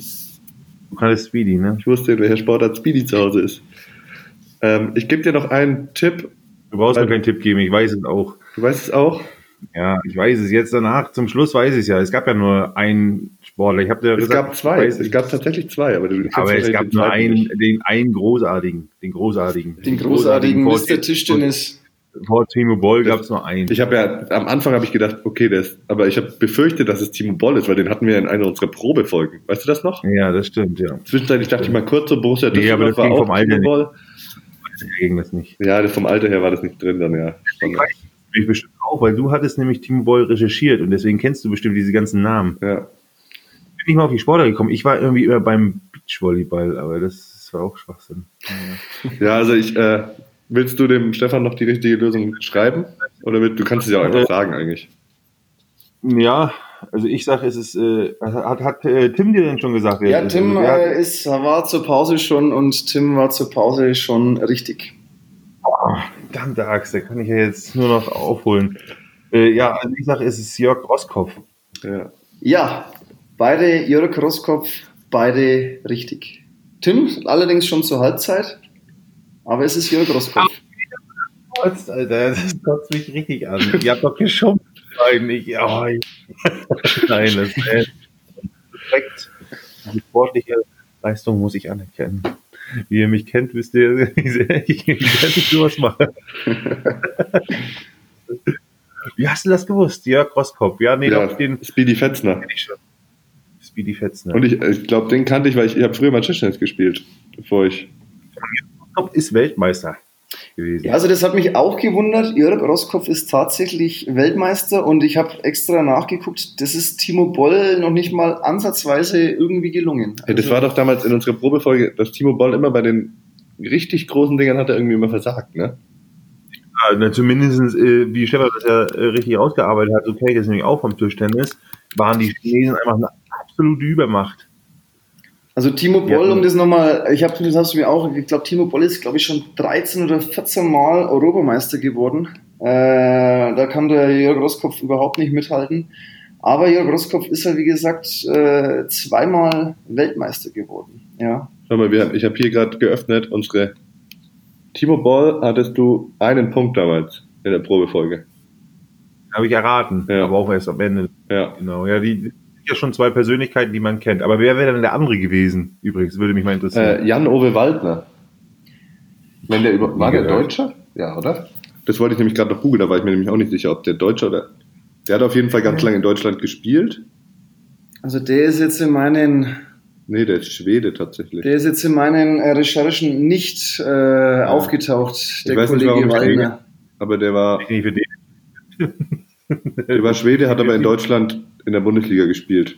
B: Du kannst Speedy, ne?
A: Ich wusste, welcher Sportart Speedy zu Hause ist. Ähm, ich gebe dir noch einen Tipp.
B: Du brauchst mir keinen Tipp geben, ich weiß es auch.
A: Du weißt es auch.
B: Ja, ich weiß es jetzt danach. Zum Schluss weiß ich es ja. Es gab ja nur einen Sportler. Ich habe ja
A: Es
B: gesagt,
A: gab zwei. Es gab tatsächlich zwei, aber
B: aber es gab nur einen, den einen großartigen, den großartigen.
C: den großartigen
B: vor-
C: Mr. Tischtennis.
B: Vor Timo Boll gab es nur einen.
A: Ich habe ja am Anfang habe ich gedacht, okay, der ist, aber ich habe befürchtet, dass es Timo Boll ist, weil den hatten wir in einer unserer Probefolgen. Weißt du das noch?
B: ja, das stimmt, ja.
A: Zwischenzeitlich dachte ich mal kurz so Borussia
B: Nee, aber das
A: war
B: ging vom
A: auch
B: Alter
A: Timo
B: nicht.
A: Boll.
B: Gegen das nicht.
A: Ja, das vom Alter her war das nicht drin dann, ja.
B: Ich weiß ich bestimmt auch, weil du hattest nämlich Timo Boll recherchiert und deswegen kennst du bestimmt diese ganzen Namen.
A: Ja.
B: Ich bin nicht mal auf die Sportler gekommen. Ich war irgendwie immer beim Beachvolleyball, aber das, das war auch Schwachsinn.
A: ja, also ich, äh, willst du dem Stefan noch die richtige Lösung schreiben? Oder will, du kannst es ja auch einfach sagen eigentlich.
B: Ja, also ich sage, es ist, äh, hat, hat äh, Tim dir denn schon gesagt?
C: Ja,
B: ist?
C: Tim
B: Also,
C: äh, ist, war zur Pause schon und Tim war zur Pause schon richtig.
B: Verdammte Axt, da kann ich ja jetzt nur noch aufholen. Äh, ja, also ich sage, es ist Jörg Roskopf.
A: Ja.
C: Ja, beide Jörg Roskopf, beide richtig. Tim allerdings schon zur Halbzeit, aber es ist Jörg Roskopf.
B: Kotzt, Alter, das kotzt mich richtig an. Ihr habt doch geschumpft. Nein, ich, oh, ich, nein, das ist perfekt. Die sportliche Leistung muss ich anerkennen. Wie ihr mich kennt, wisst ihr, wie sehr ich gerne sowas mache. Wie hast du das gewusst? Jörg Roskopf. Ja, nee,
A: ja,
B: doch, den
A: Speedy Fetzner.
B: Speedy Fetzner.
A: Und ich, ich glaube, den kannte ich, weil ich, ich habe früher mal Tischtennis gespielt, bevor ich.
B: Roskopf ist Weltmeister gewesen.
C: Ja, also das hat mich auch gewundert. Jörg Roskopf ist tatsächlich Weltmeister und ich habe extra nachgeguckt, das ist Timo Boll noch nicht mal ansatzweise irgendwie gelungen.
A: Ja, das
C: Also-
A: war doch damals in unserer Probefolge, dass Timo Boll immer bei den richtig großen Dingern hat er irgendwie immer versagt, ne?
B: Ja, na, zumindest, äh, wie Stefan das ja äh, richtig ausgearbeitet hat, ich das nämlich auch vom Tischtennis, waren die Chinesen einfach eine absolute Übermacht.
C: Also Timo
B: Ja.
C: Boll, um das nochmal, ich habe das hast du mir auch, ich glaube Timo Boll ist glaube ich schon 13 oder 14 Mal Europameister geworden. Äh, da kann der Jörg Roskopf überhaupt nicht mithalten. Aber Jörg Roskopf ist ja wie gesagt äh, zweimal Weltmeister geworden. Ja.
A: Schau mal, wir haben, ich habe hier gerade geöffnet, unsere Timo Boll hattest du einen Punkt damals in der Probefolge.
B: Habe ich erraten,
A: Ja.
B: aber auch erst am Ende.
A: Ja.
B: Genau, ja, die ja schon zwei Persönlichkeiten, die man kennt. Aber wer wäre denn der andere gewesen? Übrigens, würde mich mal interessieren.
A: Äh, Jan-Ove Waldner. Wenn der über, war der
B: gehört.
A: Deutscher? Ja, oder? Das wollte ich nämlich gerade noch googeln, da war ich mir nämlich auch nicht sicher, ob der Deutscher oder. Der hat auf jeden Fall ganz lange in Deutschland gespielt.
C: Also der ist jetzt in meinen,
A: Nee, der ist Schwede tatsächlich.
C: der ist jetzt in meinen äh, Recherchen nicht äh, aufgetaucht, der
A: weiß nicht,
C: Kollege
A: ich
C: Waldner.
A: Aber der war,
B: Ich nicht für den.
A: der war Schwede, hat aber in Deutschland in der Bundesliga gespielt.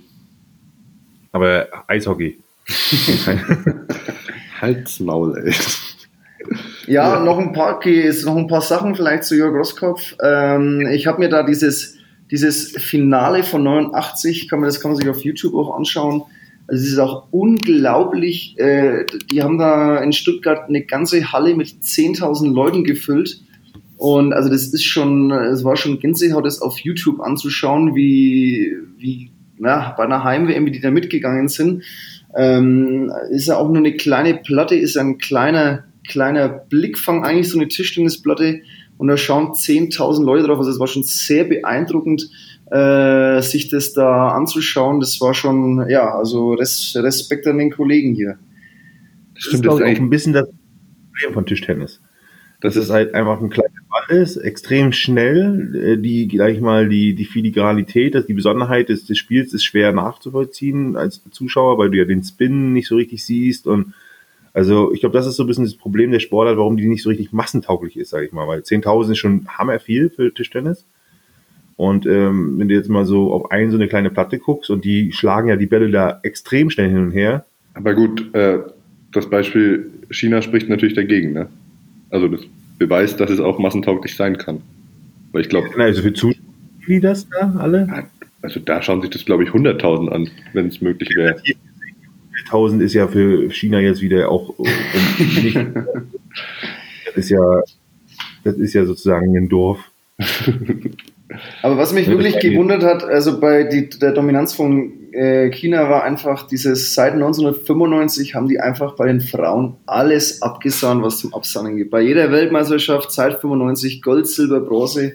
B: aber Eishockey.
A: Halsmaul, ey.
C: Ja, noch ein paar Keys, noch ein paar Sachen vielleicht zu Jörg Rosskopf. Ähm, ich habe mir da dieses, dieses Finale von 89, kann man, das kann man sich auf YouTube auch anschauen. Also es ist auch unglaublich. Äh, die haben da in Stuttgart eine ganze Halle mit 10.000 Leuten gefüllt. Und also das ist schon, es war schon Gänsehaut, das auf YouTube anzuschauen, wie, wie na, bei einer Heim-WM, wie die da mitgegangen sind. Ähm, ist ja auch nur eine kleine Platte, ist ein kleiner, kleiner Blickfang, eigentlich so eine Tischtennisplatte. Und da schauen 10.000 Leute drauf. Also es war schon sehr beeindruckend, äh, sich das da anzuschauen. Das war schon, ja, also Res Respekt an den Kollegen hier.
B: Das stimmt, das ist auch ein bisschen das Problem von Tischtennis. Dass es halt einfach ein kleiner Ball ist, extrem schnell, äh, die, gleich mal, die, die Filigranität, die Besonderheit des, des Spiels ist schwer nachzuvollziehen als Zuschauer, weil du ja den Spin nicht so richtig siehst und also ich glaube, das ist so ein bisschen das Problem der Sportart, warum die nicht so richtig massentauglich ist, sage ich mal, weil 10.000 ist schon hammer viel für Tischtennis. Und ähm, wenn du jetzt mal so auf eine so eine kleine Platte guckst und die schlagen ja die Bälle da extrem schnell hin und her.
A: Aber gut, äh, das Beispiel China spricht natürlich dagegen, ne? Also das beweist, dass es auch massentauglich sein kann. Weil ich glaube.
B: Also für Zuschauer, wie das da alle?
A: Also da schauen sich das, glaube ich, 100.000 an, wenn es möglich wäre.
B: 1000 ist ja für China jetzt wieder auch nicht, das ist ja das ist ja sozusagen ein Dorf.
C: Aber was mich wirklich gewundert hat, also bei die, der Dominanz von äh, China war einfach dieses, seit 1995 haben die einfach bei den Frauen alles abgesahnt, was zum Absahnen gibt. Bei jeder Weltmeisterschaft seit 95 Gold, Silber, Bronze.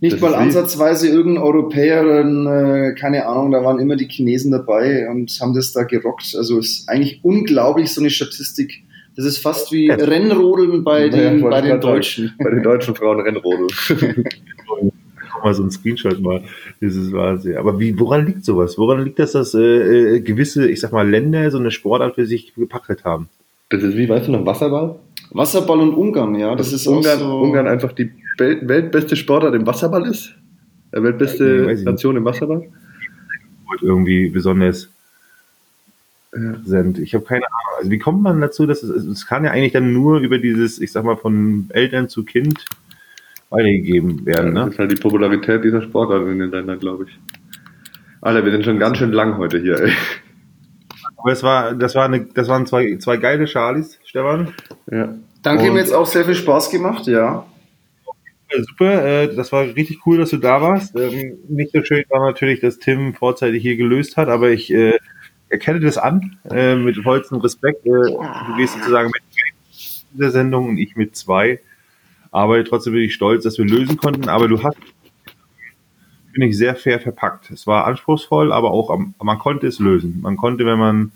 C: Nicht das mal ansatzweise irgendein Europäer, äh, keine Ahnung, da waren immer die Chinesen dabei und haben das da gerockt. Also ist eigentlich unglaublich, so eine Statistik. Das ist fast wie ja. Rennrodeln bei den, ja, bei den Deutschen.
A: Bei den deutschen Frauen Rennrodeln.
B: mal so ein Screenshot mal. Das ist Wahnsinn. Aber wie, woran liegt sowas? Woran liegt das, dass äh, äh, gewisse, ich sag mal, Länder so eine Sportart für sich gepackt haben?
A: Das ist wie, weißt du noch, Wasserball?
C: Wasserball und Ungarn, ja. Das, das ist
A: Ungarn,
C: so
A: Ungarn einfach die Welt, weltbeste Sportart im Wasserball ist? Der weltbeste ja, Nation im Wasserball?
B: Irgendwie besonders ja. sind. Ich habe keine Ahnung. Also wie kommt man dazu, dass es, es kann ja eigentlich dann nur über dieses, ich sag mal, von Eltern zu Kind weitergegeben werden.
A: Ja, das ist halt die Popularität dieser Sportart in den Ländern, glaube ich. Alter, wir sind schon ganz schön lang heute hier, ey.
B: Aber es war, das, war eine, das waren zwei, zwei geile Charlies, Stefan.
C: Ja. Danke, mir jetzt auch sehr viel Spaß gemacht, ja.
B: Super, äh, das war richtig cool, dass du da warst. Ähm, nicht so schön war natürlich, dass Tim vorzeitig hier gelöst hat, aber ich äh, erkenne das an äh, mit vollstem Respekt. du gehst sozusagen mit dieser Sendung und ich mit zwei. Aber trotzdem bin ich stolz, dass wir lösen konnten. Aber du hast, finde ich, sehr fair verpackt. Es war anspruchsvoll, aber auch, man konnte es lösen. Man konnte, wenn man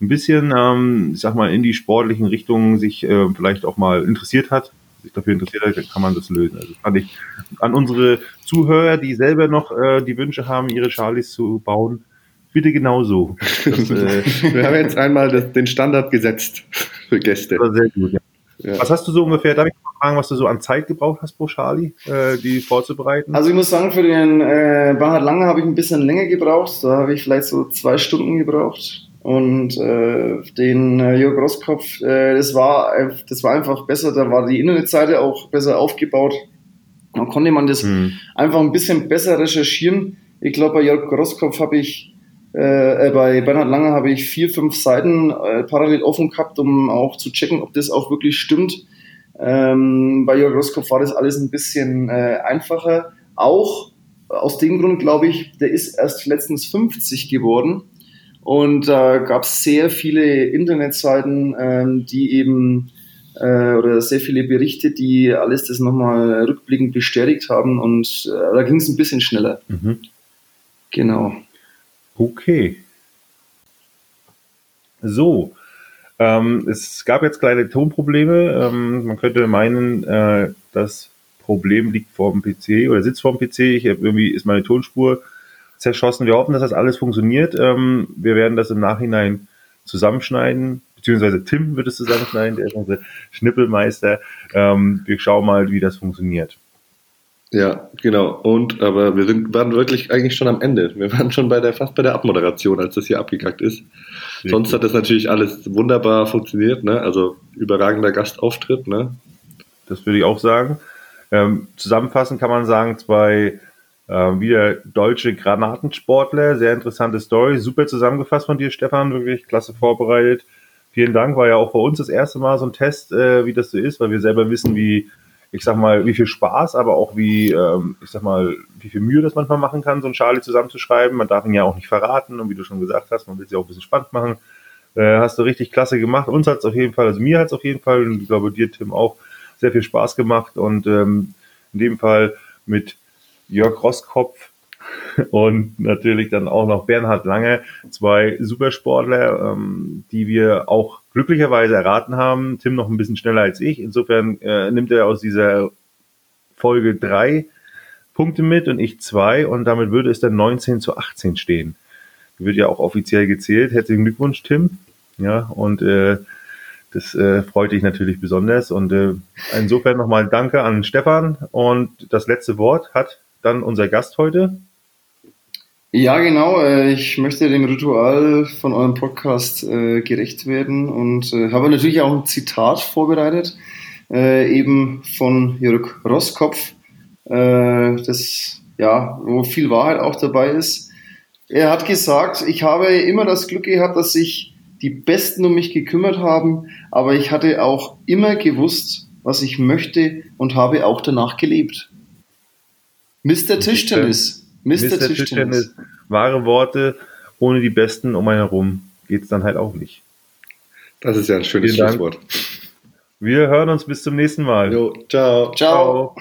B: ein bisschen, ähm, ich sag mal, in die sportlichen Richtungen sich äh, vielleicht auch mal interessiert hat, sich dafür interessiert hat, kann man das lösen. Also fand ich an unsere Zuhörer, die selber noch äh, die Wünsche haben, ihre Charlies zu bauen, bitte genauso.
A: Das, äh, Wir haben jetzt einmal das, den Standard gesetzt für Gäste.
B: Das war sehr gut, ja. Ja. Was hast du so ungefähr, darf ich mal fragen, was du so an Zeit gebraucht hast pro Charlie, äh, die vorzubereiten?
C: Also ich muss sagen, für den äh, Bernhard Lange habe ich ein bisschen länger gebraucht. Da habe ich vielleicht so zwei Stunden gebraucht. Und äh, den äh, Jörg Rosskopf, äh, das, war, das war einfach besser, da war die Internetseite auch besser aufgebaut. Da konnte man das hm. einfach ein bisschen besser recherchieren. Ich glaube, bei Jörg Rosskopf habe ich äh, äh, bei Bernhard Lange habe ich vier, fünf Seiten äh, parallel offen gehabt, um auch zu checken, ob das auch wirklich stimmt. Ähm, bei Jörg Roskopf war das alles ein bisschen äh, einfacher. Auch aus dem Grund, glaube ich, der ist erst letztens 50 geworden. Und da äh, gab es sehr viele Internetseiten, ähm, die eben äh, oder sehr viele Berichte, die alles das nochmal rückblickend bestätigt haben. Und äh, da ging es ein bisschen schneller. Mhm. Genau.
B: Okay. So, ähm, es gab jetzt kleine Tonprobleme. Ähm, man könnte meinen, äh, das Problem liegt vor dem PC oder sitzt vor dem PC. Ich hab, irgendwie ist meine Tonspur zerschossen. Wir hoffen, dass das alles funktioniert. Ähm, wir werden das im Nachhinein zusammenschneiden, beziehungsweise Tim wird es zusammenschneiden, der ist unser Schnippelmeister. Ähm, wir schauen mal, wie das funktioniert.
A: Ja, genau. Und aber wir sind, waren wirklich eigentlich schon am Ende. Wir waren schon bei der fast bei der Abmoderation, als das hier abgekackt ist.
B: Sehr
A: Sonst
B: gut.
A: hat das natürlich alles wunderbar funktioniert, ne? Also überragender Gastauftritt, ne?
B: Das würde ich auch sagen. Ähm, zusammenfassend kann man sagen, zwei ähm, wieder deutsche Granatensportler, sehr interessante Story, super zusammengefasst von dir, Stefan, wirklich klasse vorbereitet. Vielen Dank, war ja auch bei uns das erste Mal so ein Test, äh, wie das so ist, weil wir selber wissen, wie, ich sag mal, wie viel Spaß, aber auch wie, ähm, ich sag mal, wie viel Mühe das manchmal machen kann, so ein Charlie zusammenzuschreiben. Man darf ihn ja auch nicht verraten und wie du schon gesagt hast, man will es ja auch ein bisschen spannend machen. Äh, hast du richtig klasse gemacht. Uns hat es auf jeden Fall, also mir hat es auf jeden Fall, und ich glaube dir, Tim, auch sehr viel Spaß gemacht und ähm, in dem Fall mit Jörg Rosskopf und natürlich dann auch noch Bernhard Lange, zwei Supersportler, ähm, die wir auch glücklicherweise erraten haben. Tim noch ein bisschen schneller als ich. Insofern äh, nimmt er aus dieser Folge drei Punkte mit und ich zwei und damit würde es dann 19 zu 18 stehen. Wird ja auch offiziell gezählt. Herzlichen Glückwunsch, Tim. Ja, und äh, das äh, freut dich natürlich besonders. Und äh, insofern nochmal Danke an Stefan. Und das letzte Wort hat dann unser Gast heute.
C: Ja, genau. äh, Ich möchte dem Ritual von eurem Podcast äh, gerecht werden und äh, habe natürlich auch ein Zitat vorbereitet, äh, eben von Jörg Rosskopf, äh, das ja, wo viel Wahrheit auch dabei ist. Er hat gesagt, ich habe immer das Glück gehabt, dass sich die Besten um mich gekümmert haben, aber ich hatte auch immer gewusst, was ich möchte und habe auch danach gelebt. Mr. Tischtennis. Mr. Tischtennis.
B: Wahre Worte. Ohne die Besten um einen herum geht's dann halt auch nicht.
A: Das ist ja ein schönes. Schlusswort.
B: Wir hören uns bis zum nächsten Mal.
A: Jo, ciao.
C: Ciao.
B: Ciao.